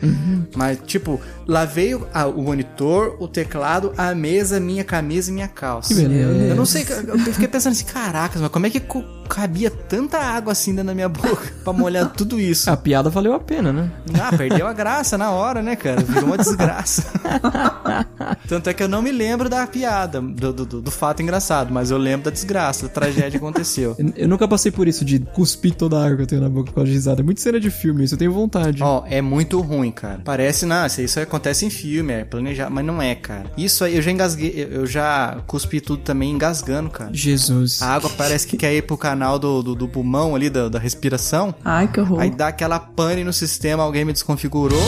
[SPEAKER 2] Mas, tipo, lavei o, a- o monitor, o teclado, a mesa, minha camisa e minha calça.
[SPEAKER 1] Que beleza.
[SPEAKER 2] Eu não sei, eu fiquei pensando assim, caracas, mas como é que co- cabia tanta água assim dentro da minha boca pra molhar tudo isso?
[SPEAKER 1] A piada valeu a pena, né?
[SPEAKER 2] Ah, perdeu a graça na hora, né, cara? Virou uma desgraça. Tanto é que eu não me lembro da piada, do, do, do- fato engraçado, mas eu lembro da desgraça, da tragédia que aconteceu.
[SPEAKER 1] Eu, eu nunca passei por isso de cuspir toda a água que eu tenho na boca por causa de risada. É muito cena de filme, isso eu tenho vontade.
[SPEAKER 2] Ó, é muito ruim, cara. Parece, não, isso, acontece em filme, é planejado, mas não é, cara. Isso aí, eu já engasguei, eu já cuspi tudo também engasgando, cara.
[SPEAKER 1] Jesus.
[SPEAKER 2] A água parece que quer ir pro canal do, do, do pulmão ali, da, da respiração.
[SPEAKER 3] Ai, que horror.
[SPEAKER 2] Aí dá aquela pane no sistema, alguém me desconfigurou.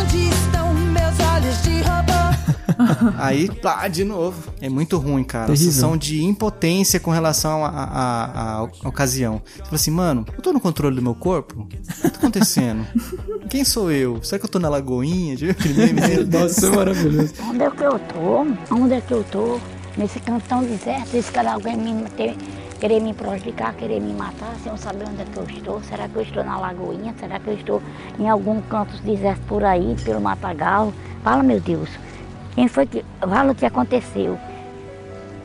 [SPEAKER 18] Onde estão meus olhos de robô?
[SPEAKER 2] Aí, pá, de novo. É muito ruim, cara.
[SPEAKER 1] Terrível.
[SPEAKER 2] A sensação de impotência com relação à ocasião. Você fala assim, mano, eu tô no controle do meu corpo? O que tá acontecendo? Quem sou eu? Será que eu tô na lagoinha? Já viu aquele meme?
[SPEAKER 1] Nossa, é maravilhoso.
[SPEAKER 20] Onde é que eu tô? Onde é que eu tô? Nesse canto tão deserto, esse cara alguém me ter, querer me prejudicar, querer me matar, sem eu saber onde é que eu estou. Será que eu estou na lagoinha? Será que eu estou em algum canto deserto por aí, pelo matagal? Fala, meu Deus. Quem foi que. Fala o que aconteceu.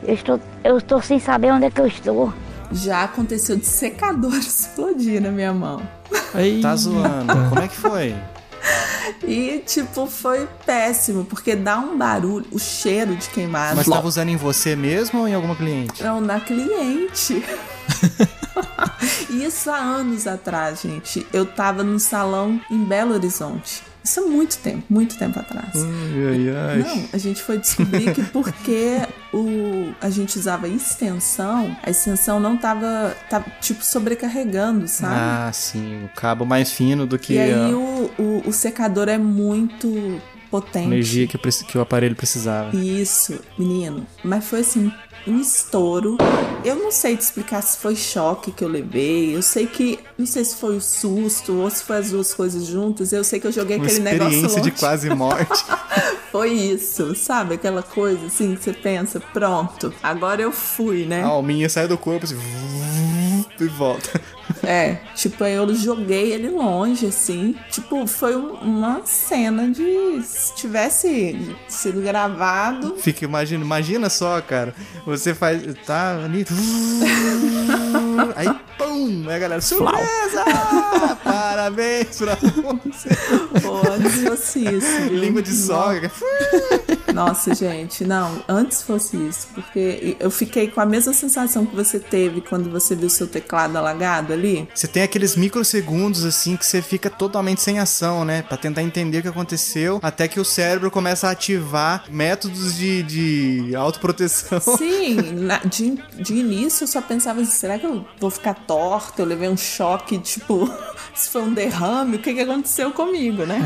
[SPEAKER 20] Eu estou, eu estou sem saber onde é que eu estou.
[SPEAKER 3] Já aconteceu de secador explodir na minha mão.
[SPEAKER 1] Aí,
[SPEAKER 2] Tá zoando. Como é que foi?
[SPEAKER 3] E, tipo, foi péssimo, porque dá um barulho, o cheiro de queimado.
[SPEAKER 2] Mas tava usando em você mesmo ou em alguma cliente?
[SPEAKER 3] Não, na cliente. Isso há anos atrás, gente. Eu tava no salão em Belo Horizonte. Isso há muito tempo, muito tempo atrás.
[SPEAKER 2] Ai, ai, ai.
[SPEAKER 3] Não, a gente foi descobrir que porque o, a gente usava extensão, a extensão não tava, tava tipo sobrecarregando, sabe?
[SPEAKER 2] Ah, sim. O cabo mais fino do que
[SPEAKER 3] e aí o, o, o secador é muito potente.
[SPEAKER 2] energia que, que o aparelho precisava.
[SPEAKER 3] Isso, menino. Mas foi assim, um estouro. Eu não sei te explicar se foi choque que eu levei. Eu sei que. Não sei se foi o susto ou se foi as duas coisas juntas. Eu sei que eu joguei
[SPEAKER 2] Uma
[SPEAKER 3] aquele negócio
[SPEAKER 2] experiência de quase morte.
[SPEAKER 3] Foi isso, sabe? Aquela coisa assim que você pensa, pronto, agora eu fui, né?
[SPEAKER 2] A alminha sai do corpo assim, e volta.
[SPEAKER 3] É, tipo, eu joguei ele longe, assim. Tipo, foi um- uma cena de. Se tivesse sido gravado.
[SPEAKER 2] Fica, imagina, imagina só, cara. Você faz. Tá ali. Aí, pum! Aí a galera, surpresa! Parabéns pra você.
[SPEAKER 3] Pô, isso.
[SPEAKER 2] Língua de sogra.
[SPEAKER 3] Nossa, gente, não, antes fosse isso, porque eu fiquei com a mesma sensação que você teve quando você viu seu teclado alagado ali.
[SPEAKER 2] Você tem aqueles microsegundos assim que você fica totalmente sem ação, né? Pra tentar entender o que aconteceu, até que o cérebro começa a ativar métodos de, de autoproteção.
[SPEAKER 3] Sim, na- de, de início eu só pensava assim, será que eu vou ficar torta? Eu levei um choque, tipo, se foi um derrame, o que, que aconteceu comigo, né?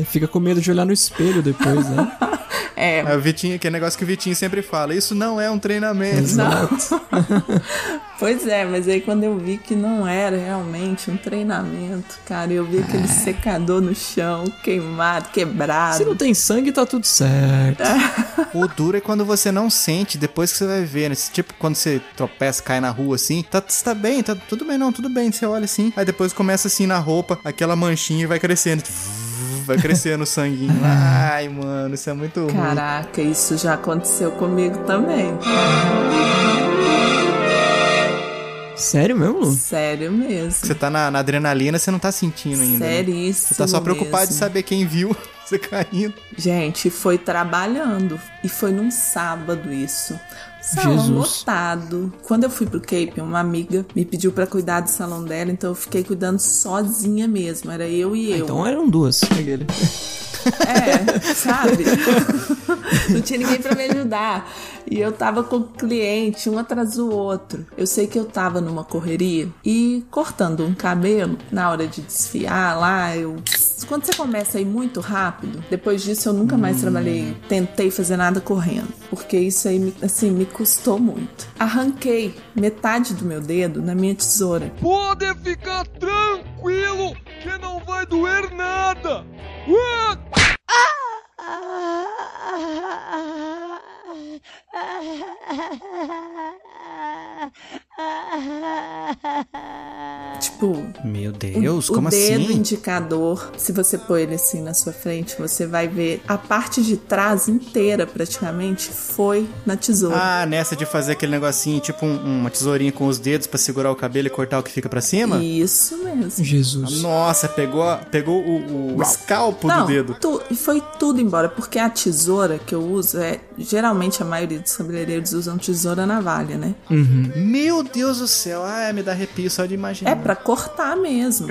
[SPEAKER 1] É, fica com medo de olhar no espelho depois, né?
[SPEAKER 3] É.
[SPEAKER 2] É o Vitinho, que é negócio que o Vitinho sempre fala. Isso não é um treinamento.
[SPEAKER 3] Não. pois é, mas aí quando eu vi que não era realmente um treinamento, cara, eu vi aquele secador no chão, queimado, quebrado.
[SPEAKER 1] Se não tem sangue, tá tudo certo.
[SPEAKER 2] O duro é quando você não sente, depois que você vai ver, né? Tipo, quando você tropeça, cai na rua assim, tá, você tá bem, tá tudo bem, não, tudo bem. Você olha assim, aí depois começa assim na roupa, aquela manchinha e vai crescendo. Vai crescendo o sanguinho. Ai, mano, isso é muito ruim.
[SPEAKER 3] Caraca, isso já aconteceu comigo também.
[SPEAKER 1] Sério mesmo?
[SPEAKER 3] Sério mesmo.
[SPEAKER 2] Você tá na, na adrenalina, você não tá sentindo ainda. né?
[SPEAKER 3] Seríssimo
[SPEAKER 2] Você tá só preocupado de
[SPEAKER 3] mesmo.
[SPEAKER 2] saber quem viu você caindo.
[SPEAKER 3] Gente, foi trabalhando. E foi num sábado isso. Salão
[SPEAKER 1] Jesus.
[SPEAKER 3] lotado. Quando eu fui pro Cape, uma amiga me pediu pra cuidar do salão dela, então eu fiquei cuidando sozinha mesmo. Era eu e eu.
[SPEAKER 1] Então eram duas.
[SPEAKER 3] É, sabe? Não tinha ninguém pra me ajudar. E eu tava com o cliente, um atrás do outro. Eu sei que eu tava numa correria e cortando um cabelo, na hora de desfiar lá, eu. Quando você começa a ir muito rápido, depois disso eu nunca mais trabalhei, tentei fazer nada correndo. Porque isso aí, me- assim, me custou muito. Arranquei metade do meu dedo na minha tesoura.
[SPEAKER 6] Pode ficar tranquilo que não vai doer nada. Ué!
[SPEAKER 3] Tipo,
[SPEAKER 2] Meu Deus,
[SPEAKER 3] o,
[SPEAKER 2] como
[SPEAKER 3] o dedo
[SPEAKER 2] assim?
[SPEAKER 3] indicador, se você pôr ele assim na sua frente, você vai ver a parte de trás inteira, praticamente, foi na tesoura.
[SPEAKER 2] Ah, nessa de fazer aquele negocinho, tipo um- uma tesourinha com os dedos pra segurar o cabelo e cortar o que fica pra cima?
[SPEAKER 3] Isso mesmo.
[SPEAKER 1] Jesus.
[SPEAKER 2] Nossa, pegou, pegou o, o escalpo
[SPEAKER 3] Não,
[SPEAKER 2] do dedo.
[SPEAKER 3] tu- e foi tudo embora, porque a tesoura que eu uso é. Geralmente a maioria dos cabeleireiros usam tesoura navalha, né?
[SPEAKER 2] Meu Deus do céu, ah, me dá arrepio só de imaginar.
[SPEAKER 3] É pra cortar mesmo.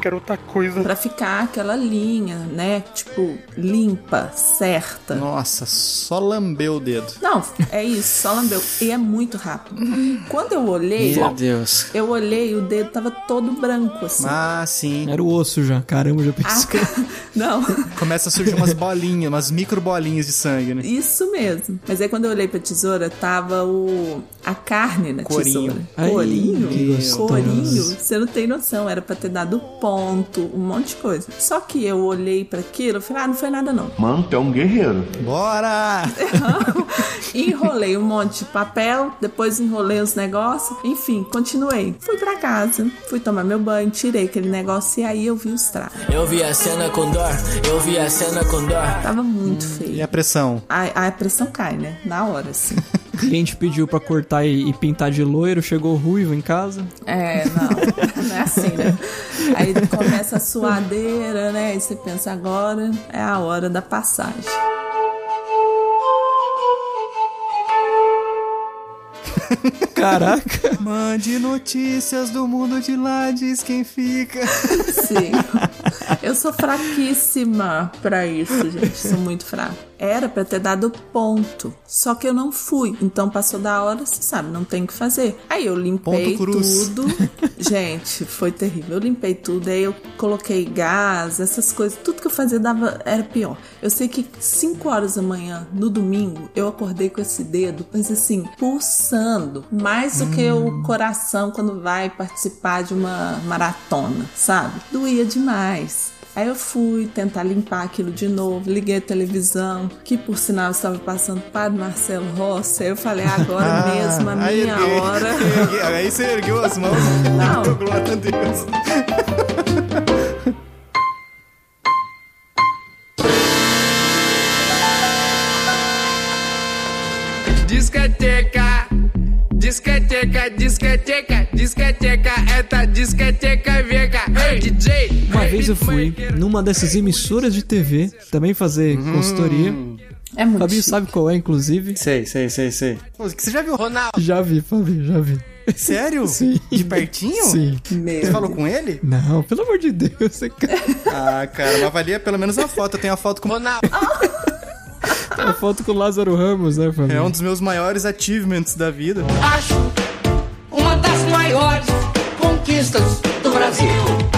[SPEAKER 6] Quero outra coisa.
[SPEAKER 3] Pra ficar aquela linha, né? Tipo, limpa, certa.
[SPEAKER 2] Nossa, só lambeu o dedo.
[SPEAKER 3] Não, é isso, só lambeu. E é muito rápido. Quando eu olhei,
[SPEAKER 2] Meu Deus.
[SPEAKER 3] eu olhei e o dedo tava todo branco, assim.
[SPEAKER 2] Ah, sim.
[SPEAKER 1] Era o osso já. Caramba, já
[SPEAKER 3] Ah,
[SPEAKER 1] pensei.
[SPEAKER 3] Não,
[SPEAKER 2] Começa a surgir umas bolinhas, umas micro bolinhas de sangue, né?
[SPEAKER 3] isso mesmo. Mas aí quando eu olhei pra tesoura, tava o a carne na
[SPEAKER 2] Corinho.
[SPEAKER 3] tesoura.
[SPEAKER 1] Ai,
[SPEAKER 3] Corinho? Corinho? Você não tem noção, era pra ter dado ponto, um monte de coisa. Só que eu olhei pra aquilo e falei, ah, não foi nada não.
[SPEAKER 8] Mano, tu é um guerreiro.
[SPEAKER 2] Bora!
[SPEAKER 3] Enrolei um monte de papel, depois enrolei os negócios, enfim, continuei. Fui pra casa, fui tomar meu banho, tirei aquele negócio e aí eu vi os trapos.
[SPEAKER 21] Eu vi a cena com dor, eu vi a cena com dor.
[SPEAKER 3] Tava muito feio.
[SPEAKER 2] E a pressão?
[SPEAKER 3] A, a pressão cai, né? Na hora, assim.
[SPEAKER 1] O cliente pediu pra cortar e, e pintar de loiro, chegou ruivo em casa.
[SPEAKER 3] É, não, não é assim, né? Aí começa a suadeira, né? E você pensa, agora é a hora da passagem.
[SPEAKER 1] Caraca.
[SPEAKER 2] Mande notícias do mundo de lá, diz quem fica.
[SPEAKER 3] Sim. Eu sou fraquíssima pra isso, gente. Sou muito fraca. Era pra ter dado ponto. Só que eu não fui. Então passou da hora, você sabe, não tem o que fazer. Aí eu limpei tudo. Gente, foi terrível. Eu limpei tudo, aí eu coloquei gás, essas coisas. Tudo que eu fazia dava, era pior. Eu sei que 5 horas da manhã, no domingo, eu acordei com esse dedo, mas assim, pulsando. Mais do que o coração quando vai participar de uma maratona, sabe? Doía demais. Aí eu fui tentar limpar aquilo de novo, liguei a televisão, que por sinal estava passando Padre Marcelo Rossi. Aí eu falei, agora mesmo, a
[SPEAKER 2] Ah, aí
[SPEAKER 3] minha
[SPEAKER 2] erguei,
[SPEAKER 3] hora.
[SPEAKER 2] erguei. Aí você ergueu as mãos.
[SPEAKER 3] Não.
[SPEAKER 2] Glória a Deus.
[SPEAKER 22] Discoteca, discoteca, discoteca, discoteca, esta discoteca vega.
[SPEAKER 1] Uma vez eu fui numa dessas emissoras de TV também fazer consultoria.
[SPEAKER 3] É muito
[SPEAKER 1] Fabinho
[SPEAKER 3] chique.
[SPEAKER 1] sabe qual é, inclusive.
[SPEAKER 2] Sei, sei, sei, sei. Você já viu Ronaldo?
[SPEAKER 1] Já vi, Fabinho, já vi.
[SPEAKER 2] Sério?
[SPEAKER 1] Sim.
[SPEAKER 2] De pertinho?
[SPEAKER 1] Sim.
[SPEAKER 2] Você falou com ele?
[SPEAKER 1] Não, pelo amor de Deus, você
[SPEAKER 2] Ah, cara, mas valia pelo menos a foto. Eu tenho a foto com Ronaldo.
[SPEAKER 1] a foto com o Lázaro Ramos, né, Fabinho?
[SPEAKER 2] É um dos meus maiores achievements da vida.
[SPEAKER 22] acho uma das maiores conquistas do Brasil.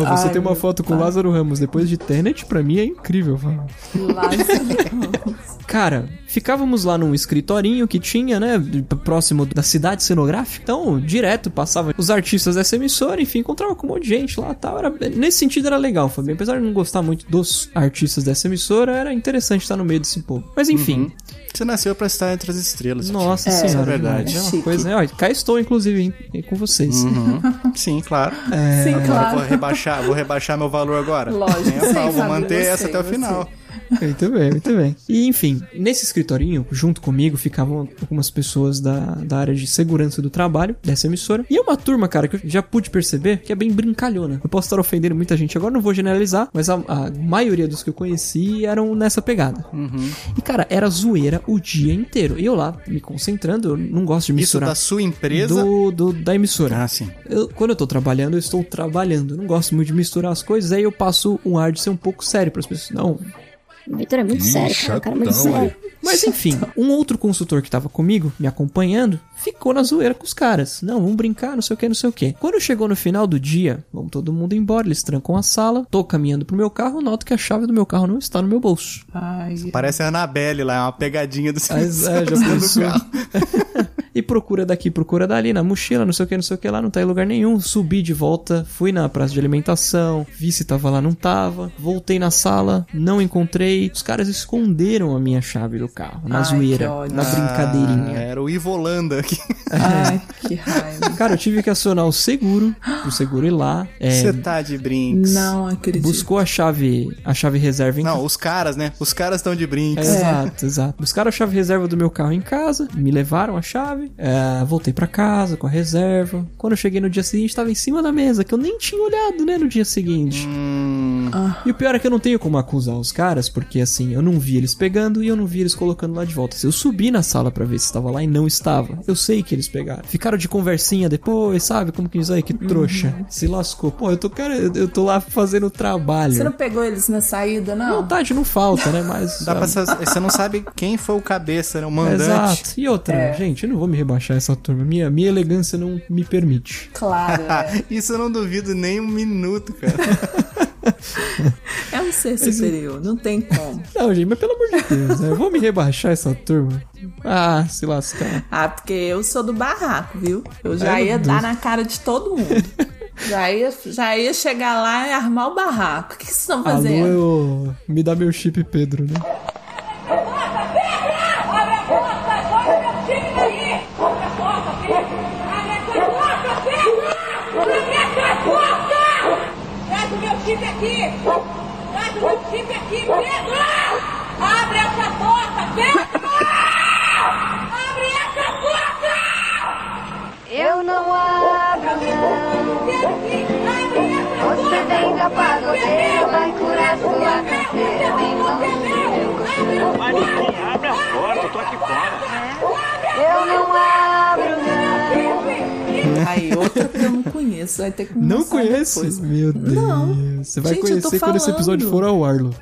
[SPEAKER 1] Ó, você
[SPEAKER 3] Ai,
[SPEAKER 1] tem uma foto com o Lázaro Ramos depois de Tenet, pra mim é incrível, Fabinho. Cara, ficávamos lá num escritorinho que tinha, né, próximo da cidade cenográfica. Então, direto passava os artistas dessa emissora, enfim, encontrava com um monte de gente lá e tal. Era, nesse sentido era legal, Fabinho. Apesar de não gostar muito dos artistas dessa emissora, era interessante estar no meio desse povo. Mas enfim.
[SPEAKER 2] Você nasceu pra estar entre as estrelas.
[SPEAKER 1] Nossa
[SPEAKER 2] Isso
[SPEAKER 1] senhora,
[SPEAKER 2] é verdade.
[SPEAKER 1] É uma coisa, né? Ó, cá estou, inclusive, hein, com vocês.
[SPEAKER 2] Uhum. Sim, claro.
[SPEAKER 1] É,
[SPEAKER 3] Sim,
[SPEAKER 2] Agora
[SPEAKER 3] claro.
[SPEAKER 2] eu vou rebaixar, vou rebaixar meu valor agora.
[SPEAKER 3] Lógico,
[SPEAKER 2] Nem
[SPEAKER 3] sim,
[SPEAKER 2] vou manter
[SPEAKER 3] você,
[SPEAKER 2] essa até o
[SPEAKER 3] você.
[SPEAKER 2] final.
[SPEAKER 1] Muito bem, muito bem. E enfim, nesse escritorinho, junto comigo, ficavam algumas pessoas da, da área de segurança do trabalho dessa emissora. E é uma turma, cara, que eu já pude perceber que é bem brincalhona. Eu posso estar ofendendo muita gente agora, não vou generalizar, mas a, a maioria dos que eu conheci eram nessa pegada.
[SPEAKER 2] Uhum.
[SPEAKER 1] E cara, era zoeira o dia inteiro. E eu lá, me concentrando, eu não gosto de
[SPEAKER 2] Isso
[SPEAKER 1] misturar.
[SPEAKER 2] da sua empresa?
[SPEAKER 1] Do, do- da emissora.
[SPEAKER 2] Ah, sim.
[SPEAKER 1] Eu- quando eu tô trabalhando, eu estou trabalhando. Eu não gosto muito de misturar as coisas, aí eu passo um ar de ser um pouco sério para as pessoas. Não,
[SPEAKER 12] O Vitor é muito sério, cara. O cara é muito sério.
[SPEAKER 1] mas enfim, um outro consultor que tava comigo, me acompanhando, ficou na zoeira com os caras. Não, vamos brincar, não sei o que, não sei o que. Quando chegou no final do dia, vamos todo mundo embora, eles trancam a sala, tô caminhando pro meu carro, noto que a chave do meu carro não está no meu bolso.
[SPEAKER 3] Ai,
[SPEAKER 2] Parece a Anabelle lá, é uma pegadinha do
[SPEAKER 1] Ah, é, já
[SPEAKER 2] do carro.
[SPEAKER 1] e procura daqui, procura dali, na mochila, não sei o que, não sei o que lá, não tá em lugar nenhum. Subi de volta, fui na praça de alimentação, vi se tava lá, não tava. Voltei na sala, não encontrei. Os caras esconderam a minha chave do carro, na
[SPEAKER 3] Ai,
[SPEAKER 1] zoeira, na brincadeirinha.
[SPEAKER 2] Ah, era o Ivolanda aqui.
[SPEAKER 3] ai, que raiva.
[SPEAKER 1] Cara, eu tive que acionar o seguro, o seguro ir lá. é,
[SPEAKER 2] Você tá de brinks.
[SPEAKER 3] Não acredito.
[SPEAKER 1] buscou a chave, a chave reserva em
[SPEAKER 2] Não, os caras, né? Os caras estão de brinks.
[SPEAKER 1] É, Exato, exato. Buscaram a chave reserva do meu carro em casa, me levaram a chave, é, voltei pra casa com a reserva. Quando eu cheguei no dia seguinte, tava em cima da mesa, que eu nem tinha olhado, né, no dia seguinte.
[SPEAKER 2] Hum,
[SPEAKER 1] E o pior é que eu não tenho como acusar os caras, porque assim, eu não vi eles pegando e eu não vi eles colocando lá de volta. Se eu subi na sala pra ver se estava lá e não estava, eu sei que eles pegaram. Ficaram de conversinha depois, sabe? Como que diz aí, que trouxa. Se lascou. Pô, eu tô, cara, eu tô lá fazendo trabalho.
[SPEAKER 3] Você não pegou eles na saída, não?
[SPEAKER 1] Vontade não falta, né? Mas.
[SPEAKER 2] dá pra, sa- você não sabe quem foi o cabeça, né? O mandante.
[SPEAKER 1] Exato. E outra,
[SPEAKER 3] É.
[SPEAKER 1] gente, eu não vou me rebaixar essa turma. Minha, minha elegância não me permite.
[SPEAKER 3] Claro, é.
[SPEAKER 2] Isso eu não duvido nem um minuto, cara.
[SPEAKER 3] É um ser superior, não tem como.
[SPEAKER 1] Não, gente, mas pelo amor de Deus, né? Eu vou me rebaixar essa turma. Ah, se lascar.
[SPEAKER 3] Ah, porque eu sou do barraco, viu? Eu já
[SPEAKER 1] Ai,
[SPEAKER 3] ia
[SPEAKER 1] Deus.
[SPEAKER 3] dar na cara de todo mundo. já, ia, já ia chegar lá e armar o barraco. O que vocês estão
[SPEAKER 1] Alô,
[SPEAKER 3] fazendo?
[SPEAKER 1] eu... me dá meu chip, Pedro, né?
[SPEAKER 18] Aqui! Traz o meu chip aqui, Pedro! Abre essa porta, Pedro! Abre essa porta!
[SPEAKER 23] Eu não abro, não. Você vem da pagodeira, vai curar sua carteira, longe do meu costume.
[SPEAKER 24] Abre a porta, eu tô aqui fora.
[SPEAKER 23] Eu não abro,
[SPEAKER 3] Aí, outra que eu não conheço, vai ter que me
[SPEAKER 1] Não conhece?
[SPEAKER 3] depois.
[SPEAKER 1] Meu Deus.
[SPEAKER 3] Não.
[SPEAKER 1] Você vai
[SPEAKER 3] Gente,
[SPEAKER 1] conhecer quando esse episódio for ao ar, Lu.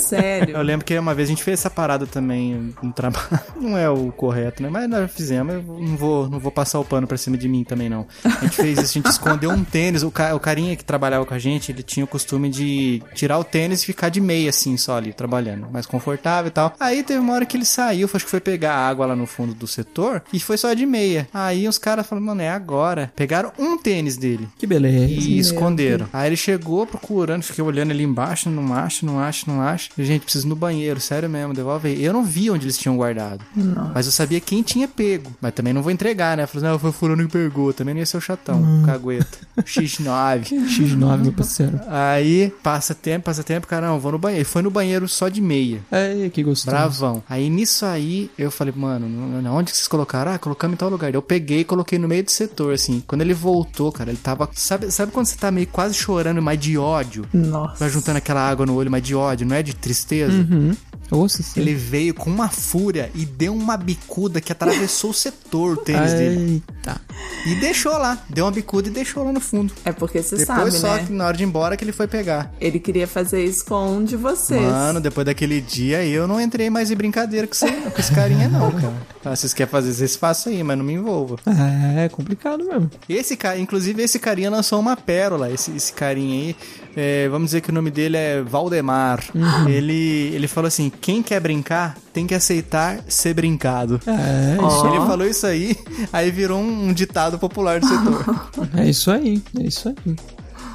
[SPEAKER 3] Sério.
[SPEAKER 2] Eu lembro que uma vez a gente fez essa parada também no trabalho. Não é o correto, né? Mas nós fizemos. Eu não vou, não vou passar o pano pra cima de mim também, não. A gente fez isso, a gente escondeu um tênis. O, ca- o carinha que trabalhava com a gente, ele tinha o costume de tirar o tênis e ficar de meia, assim, só ali, trabalhando. Mais confortável e tal. Aí teve uma hora que ele saiu, acho que foi pegar água lá no fundo do setor e foi só de meia. Aí os caras falaram, mano, é agora. Pegaram um tênis dele.
[SPEAKER 1] Que beleza.
[SPEAKER 2] E esconderam. Aí ele chegou procurando, fiquei olhando ali embaixo, não acho, não acho, não acho. Gente, preciso ir no banheiro, sério mesmo, devolve aí. Eu não vi onde eles tinham guardado.
[SPEAKER 3] Não.
[SPEAKER 2] Mas eu sabia quem tinha pego. Mas também não vou entregar, né? Falei, não, foi fulano que pegou. Também não ia ser o chatão, cagueta. X9.
[SPEAKER 1] X9, meu parceiro.
[SPEAKER 2] Aí, passa tempo, passa tempo, cara, não, vou no banheiro. Foi no banheiro só de meia.
[SPEAKER 1] É, que gostoso.
[SPEAKER 2] Bravão. Aí nisso aí, eu falei, mano, onde que vocês colocaram? Ah, colocamos em tal lugar. Eu peguei e coloquei no meio do setor, assim. Quando ele voltou, cara, ele tava. Sabe, sabe quando você tá meio quase chorando, mas de ódio?
[SPEAKER 3] Nossa.
[SPEAKER 2] Vai juntando aquela água no olho, mas de ódio, não é de tristeza?
[SPEAKER 1] Uhum. Nossa, sim.
[SPEAKER 2] Ele veio com uma fúria e deu uma bicuda que atravessou o setor, o tênis dele.
[SPEAKER 1] Eita.
[SPEAKER 2] E deixou lá. Deu uma bicuda e deixou lá no fundo.
[SPEAKER 3] É porque você
[SPEAKER 2] Depois
[SPEAKER 3] sabe,
[SPEAKER 2] só
[SPEAKER 3] né?
[SPEAKER 2] que na hora de ir embora que ele foi pegar.
[SPEAKER 3] Ele queria fazer isso com um de vocês.
[SPEAKER 2] Mano, depois daquele dia eu não entrei mais em brincadeira com, você, com esse carinha, não, cara. Ah, vocês querem fazer, vocês façam aí, mas não me envolva.
[SPEAKER 1] É, é complicado mesmo.
[SPEAKER 2] Esse cara, inclusive, esse carinha lançou uma pérola. Esse, esse carinha aí, é, vamos dizer que o nome dele é Valdemar.
[SPEAKER 1] Uhum.
[SPEAKER 2] Ele, ele falou assim: quem quer brincar tem que aceitar ser brincado.
[SPEAKER 1] É,
[SPEAKER 3] Ó.
[SPEAKER 2] Ele falou isso aí, aí virou um, ditado popular do setor.
[SPEAKER 1] É isso aí, é isso aí.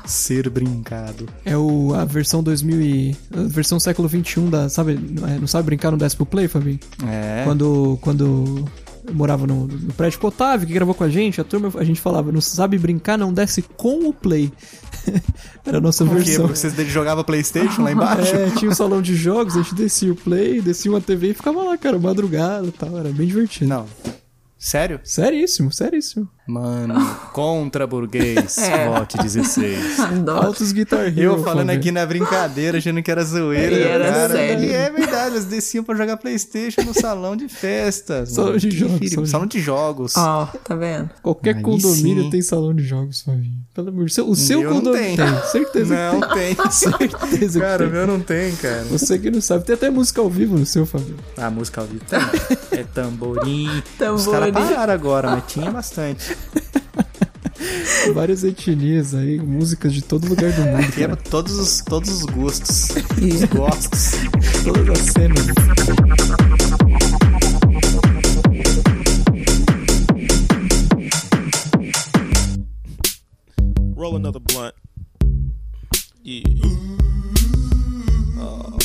[SPEAKER 2] ser brincado.
[SPEAKER 1] É o, a versão 2000 e... A versão século 21 da... Sabe, não é- não sabe brincar no Despo Play, Fabinho?
[SPEAKER 2] É.
[SPEAKER 1] Quando... Quando... Eu morava no, no prédio com o Otávio, que gravou com a gente, a turma, a gente falava, não sabe brincar, não desce com o play. Era a nossa
[SPEAKER 2] Por quê?
[SPEAKER 1] versão.
[SPEAKER 2] Porque vocês jogavam Playstation lá embaixo?
[SPEAKER 1] É, tinha um salão de jogos, a gente descia o play, descia uma TV e ficava lá, cara, madrugada e tal, era bem divertido.
[SPEAKER 2] Não. Sério?
[SPEAKER 1] Seríssimo, seríssimo.
[SPEAKER 2] Mano, contra burguês,
[SPEAKER 3] É.
[SPEAKER 2] vote 16.
[SPEAKER 3] Adoro.
[SPEAKER 1] Altos Guitar Hero.
[SPEAKER 2] Eu falando aqui na brincadeira, achando que era zoeira.
[SPEAKER 3] E era
[SPEAKER 2] cara.
[SPEAKER 3] sério.
[SPEAKER 2] E é verdade, eles desciam pra jogar Playstation no salão de festas.
[SPEAKER 1] Salão
[SPEAKER 2] mano.
[SPEAKER 1] de jogos,
[SPEAKER 2] filho,
[SPEAKER 1] salão de-
[SPEAKER 2] jogos.
[SPEAKER 3] Ó, tá vendo?
[SPEAKER 1] Qualquer
[SPEAKER 2] Aí
[SPEAKER 1] condomínio
[SPEAKER 2] sim.
[SPEAKER 1] tem salão de jogos, Fabinho. Pelo amor de Deus. O seu
[SPEAKER 2] meu
[SPEAKER 1] condomínio
[SPEAKER 2] tem.
[SPEAKER 1] Certeza
[SPEAKER 2] Não
[SPEAKER 1] que
[SPEAKER 2] tem.
[SPEAKER 1] tem. Certeza
[SPEAKER 2] Cara, o
[SPEAKER 1] tem.
[SPEAKER 2] meu não tem, cara.
[SPEAKER 1] Você que não sabe. Tem até música ao vivo no seu, Fabinho.
[SPEAKER 2] A música ao vivo tem. É tamborim. Os
[SPEAKER 3] Tamborim.
[SPEAKER 2] caras pararam agora, mas tinha bastante.
[SPEAKER 1] Várias etnias aí, músicas de todo lugar do mundo.
[SPEAKER 2] Quebra todos os, todos os gostos. Os gostos.
[SPEAKER 1] Todas as cenas.
[SPEAKER 25] Roll another blunt. Yeah. Oh,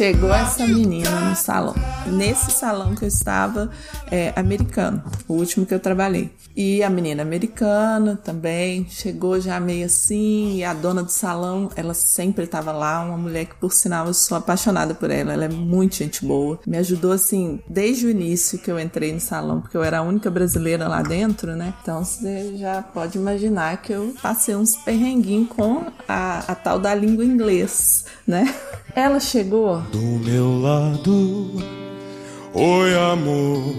[SPEAKER 3] Chegou essa menina no salão. Nesse salão que eu estava, é, americano, o último que eu trabalhei. E a menina americana também chegou já meio assim. E a dona do salão, ela sempre estava lá. Uma mulher que, por sinal, eu sou apaixonada por ela. Ela é muito gente boa. Me ajudou assim, desde o início que eu entrei no salão, porque eu era a única brasileira lá dentro, né? Então você já pode imaginar que eu passei uns perrenguinhos com a, a tal da língua inglês, né? Ela chegou
[SPEAKER 25] Do meu lado, oi amor,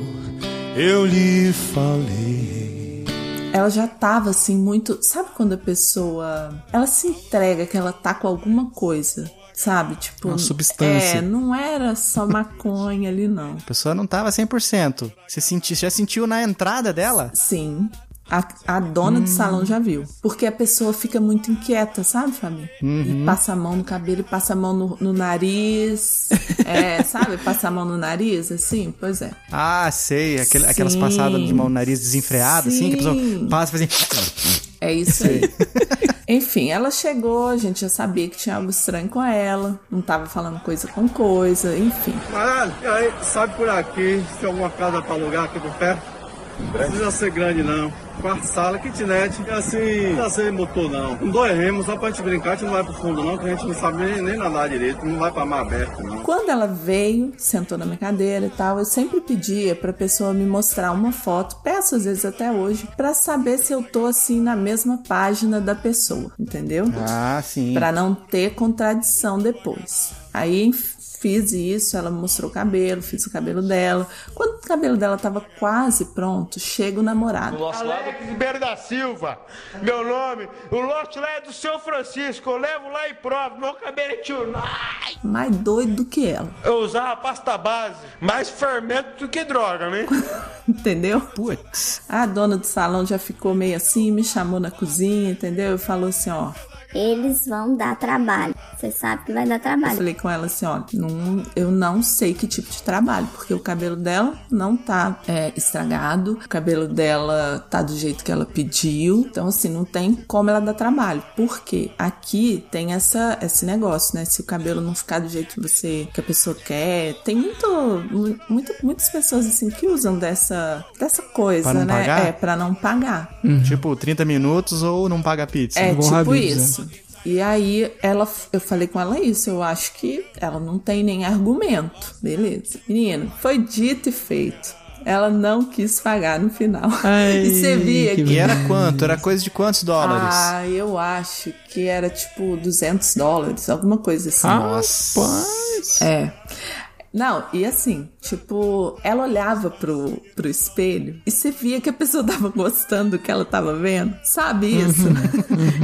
[SPEAKER 25] eu lhe falei.
[SPEAKER 3] ela já tava assim muito. Sabe quando a pessoa. Ela se entrega que ela tá com alguma coisa, sabe? Tipo.
[SPEAKER 2] Uma substância.
[SPEAKER 3] É, não era só maconha ali, não.
[SPEAKER 2] A pessoa não tava 100%. Você senti, já sentiu na entrada dela?
[SPEAKER 3] Sim. A, a dona do salão já viu. Porque a pessoa fica muito inquieta, sabe, Fabi? E passa a mão no cabelo, e passa a mão no, no nariz. é, sabe? Passa a mão no nariz, assim? Pois é.
[SPEAKER 2] Ah, sei. Aquele- aquelas passadas de mão no nariz desenfreada, assim, que a pessoa
[SPEAKER 3] Sim.
[SPEAKER 2] passa e faz assim.
[SPEAKER 3] É isso aí. Enfim, ela chegou, a gente já sabia que tinha algo estranho com ela, não tava falando coisa com coisa, enfim.
[SPEAKER 26] Caralho, e aí, sabe por aqui se tem alguma casa pra alugar aqui por perto? Não precisa ser grande não. Quarto sala, kitnet, e assim, não ser motor não. Com dois remos, só pra gente brincar, a gente não vai pro fundo não, que a gente não sabe nem, nem nadar direito, não vai pra mar aberto não.
[SPEAKER 3] Quando ela veio, sentou na minha cadeira e tal, eu sempre pedia pra pessoa me mostrar uma foto, peço às vezes até hoje, pra saber se eu tô assim na mesma página da pessoa, entendeu?
[SPEAKER 2] Ah, sim.
[SPEAKER 3] Pra não ter contradição depois. Aí fiz isso, ela me mostrou o cabelo, fiz o cabelo dela. Quando o cabelo dela tava quase pronto, chega o namorado.
[SPEAKER 14] Alex Ribeiro da Silva, meu nome. O lote lá é do seu Francisco. Eu levo lá e provo. Meu cabelo é tio. Ai!
[SPEAKER 3] Mais doido do que ela.
[SPEAKER 14] Eu usava pasta base, mais fermento do que droga, né?
[SPEAKER 3] Entendeu?
[SPEAKER 2] Putz.
[SPEAKER 3] A dona do salão já ficou meio assim, me chamou na cozinha, entendeu? E falou assim, ó.
[SPEAKER 12] Eles vão dar trabalho. Você sabe que vai dar
[SPEAKER 3] Eu
[SPEAKER 12] trabalho.
[SPEAKER 3] falei com ela assim, ó, não, eu não sei que tipo de trabalho, porque o cabelo dela não tá é, estragado, o cabelo dela tá do jeito que ela pediu, então assim, não tem como ela dar trabalho, porque aqui tem essa, esse negócio, né, se o cabelo não ficar do jeito que você, que a pessoa quer, tem muito, mu- muito muitas pessoas assim que usam dessa, dessa coisa, né,
[SPEAKER 2] pagar?
[SPEAKER 3] é, pra não pagar.
[SPEAKER 2] Tipo, 30 minutos ou não paga pizza.
[SPEAKER 3] É tipo
[SPEAKER 2] Habib's, né?
[SPEAKER 3] isso. E aí ela, eu falei com ela isso, eu acho que ela não tem nem argumento. Beleza. Menino, foi dito e feito. Ela não quis pagar no final.
[SPEAKER 2] Ai,
[SPEAKER 3] e você via que...
[SPEAKER 2] E era quanto? Era coisa de quantos dólares?
[SPEAKER 3] Ah, eu acho que era tipo 200 dólares, alguma coisa assim.
[SPEAKER 2] Nossa.
[SPEAKER 3] É. Não, e assim, tipo, ela olhava pro, pro espelho e você via que a pessoa tava gostando do que ela tava vendo. Sabe isso? né?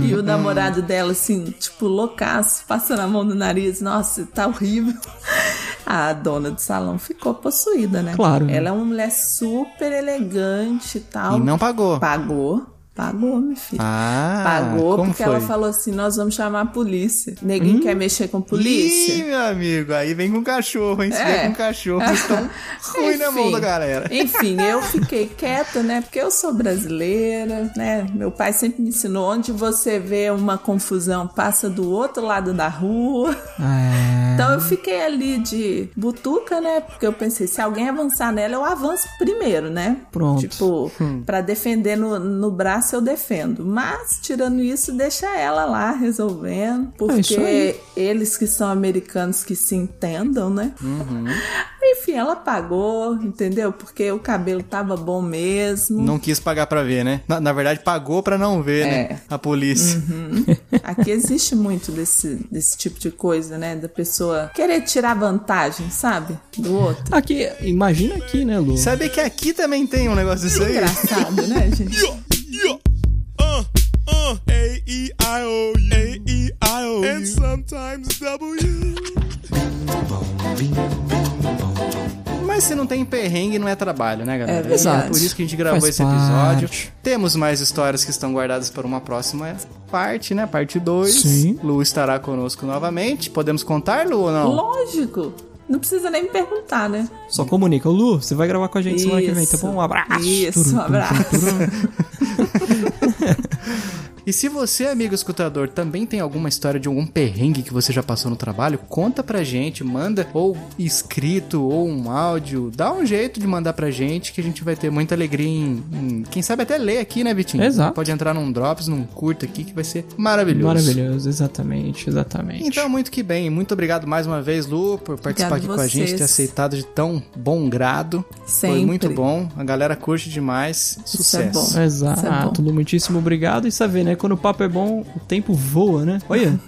[SPEAKER 3] E o namorado dela, assim, tipo, loucaço, passando a mão no nariz. Nossa, tá horrível. A dona do salão ficou possuída, né?
[SPEAKER 2] Claro?
[SPEAKER 3] Ela é uma mulher super elegante e tal.
[SPEAKER 2] E não pagou.
[SPEAKER 3] Pagou. Pagou, meu filho.
[SPEAKER 2] Ah,
[SPEAKER 3] Pagou porque
[SPEAKER 2] foi?
[SPEAKER 3] ela falou assim: nós vamos chamar a polícia. Neguinho quer mexer com polícia.
[SPEAKER 2] Ih, meu amigo, aí vem com cachorro, hein? Se
[SPEAKER 3] É.
[SPEAKER 2] vem com cachorro, estão ruim na mão
[SPEAKER 3] Enfim,
[SPEAKER 2] da galera.
[SPEAKER 3] Enfim, eu fiquei quieta, né? Porque eu sou brasileira, né? Meu pai sempre me ensinou onde você vê uma confusão, passa do outro lado da rua.
[SPEAKER 1] É.
[SPEAKER 3] Então eu fiquei ali de butuca, né? Porque eu pensei, se alguém avançar nela, eu avanço primeiro, né?
[SPEAKER 1] Pronto.
[SPEAKER 3] Tipo,
[SPEAKER 1] Hum.
[SPEAKER 3] pra defender no, no braço eu defendo. Mas, tirando isso, deixa ela lá resolvendo.
[SPEAKER 1] É.
[SPEAKER 3] Porque eles que são americanos que se entendam, né?
[SPEAKER 2] Uhum.
[SPEAKER 3] Enfim, ela pagou, entendeu? Porque o cabelo tava bom mesmo.
[SPEAKER 2] Não quis pagar pra ver, né? Na, na verdade, pagou pra não ver,
[SPEAKER 3] É.
[SPEAKER 2] né? A polícia.
[SPEAKER 3] Uhum. Aqui existe muito desse, desse tipo de coisa, né? Da pessoa querer tirar vantagem, sabe? Do outro.
[SPEAKER 1] Aqui, imagina aqui, né, Lu?
[SPEAKER 2] Sabe que aqui também tem um negócio desse aí?
[SPEAKER 3] Engraçado, né, gente?
[SPEAKER 25] I O U. A E I O U. And sometimes W.
[SPEAKER 2] Mas se não tem perrengue, não é trabalho, né, galera?
[SPEAKER 3] É verdade.
[SPEAKER 2] Exato. Por isso que a gente gravou
[SPEAKER 1] Faz
[SPEAKER 2] esse episódio.
[SPEAKER 1] parte.
[SPEAKER 2] Temos mais histórias que estão guardadas para uma próxima parte, né? Parte 2.
[SPEAKER 1] Sim.
[SPEAKER 2] Lu estará conosco novamente. Podemos contar, Lu, ou não?
[SPEAKER 3] Lógico. Não precisa nem me perguntar, né?
[SPEAKER 1] Só comunica. Lu, você vai gravar com a gente semana que vem, tá bom? Um abraço.
[SPEAKER 3] Isso, um abraço.
[SPEAKER 2] E se você, amigo escutador, também tem alguma história de algum perrengue que você já passou no trabalho, conta pra gente, manda ou escrito ou um áudio, dá um jeito de mandar pra gente que a gente vai ter muita alegria em, em- quem sabe até ler aqui, né, Vitinho?
[SPEAKER 1] Exato.
[SPEAKER 2] Pode entrar num Drops, num curto aqui que vai ser maravilhoso.
[SPEAKER 1] Maravilhoso, exatamente, exatamente.
[SPEAKER 2] Então, muito que bem. Muito obrigado mais uma vez, Lu, por participar
[SPEAKER 3] Obrigado
[SPEAKER 2] aqui com a gente,
[SPEAKER 3] vocês.
[SPEAKER 2] ter aceitado de tão bom grado. Foi
[SPEAKER 3] Sempre.
[SPEAKER 2] muito bom. A galera curte demais.
[SPEAKER 3] Isso
[SPEAKER 2] Sucesso.
[SPEAKER 3] é bom. Isso é
[SPEAKER 1] Exato,
[SPEAKER 3] bom.
[SPEAKER 1] Lu, muitíssimo obrigado. E saber, né? Quando o papo é bom, o tempo voa, né? Olha.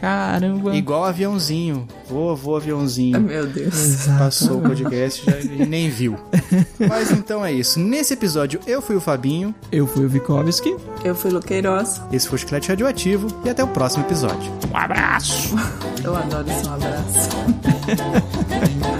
[SPEAKER 1] Caramba.
[SPEAKER 2] Igual aviãozinho. Voa, voa, aviãozinho.
[SPEAKER 3] Meu Deus.
[SPEAKER 2] Passou o podcast já e nem viu. Mas então é isso. Nesse episódio eu fui o Fabinho,
[SPEAKER 1] Eu fui o Vikovski.
[SPEAKER 3] Eu fui Luqueiroz.
[SPEAKER 2] esse foi o Chiclete Radioativo e até o próximo episódio.
[SPEAKER 1] Um abraço.
[SPEAKER 3] Eu adoro esse um abraço.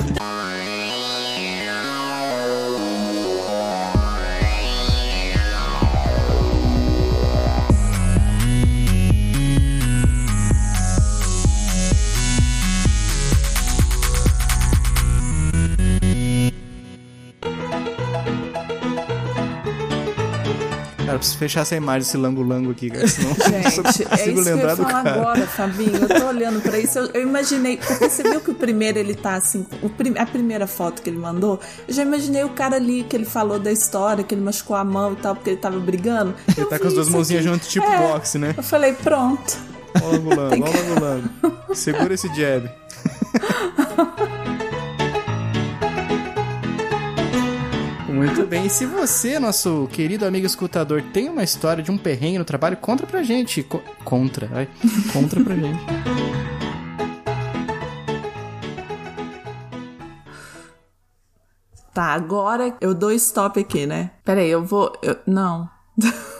[SPEAKER 2] Cara, eu preciso fechar essa imagem, esse lango-lango aqui, cara. Senão eu não
[SPEAKER 3] Gente, é
[SPEAKER 2] consigo
[SPEAKER 3] isso que eu ia falar
[SPEAKER 2] cara.
[SPEAKER 3] agora, Fabinho. Eu tô olhando pra isso. Eu, eu imaginei. Porque você viu que o primeiro ele tá assim. Prim- a primeira foto que ele mandou, eu já imaginei o cara ali que ele falou da história, que ele machucou a mão e tal, porque ele tava brigando.
[SPEAKER 2] Ele tá com as duas mãozinhas juntas, tipo
[SPEAKER 3] É.
[SPEAKER 2] boxe, né?
[SPEAKER 3] Eu falei, pronto.
[SPEAKER 2] Ó o lango-lango, ó o lango-lango. Segura esse jab. Muito bem. E se você, nosso querido amigo escutador, tem uma história de um perrengue no trabalho, conta pra gente. Co contra, vai.
[SPEAKER 1] Contra pra gente.
[SPEAKER 3] Tá, agora eu dou stop aqui, né? Peraí, eu vou. Eu... Não.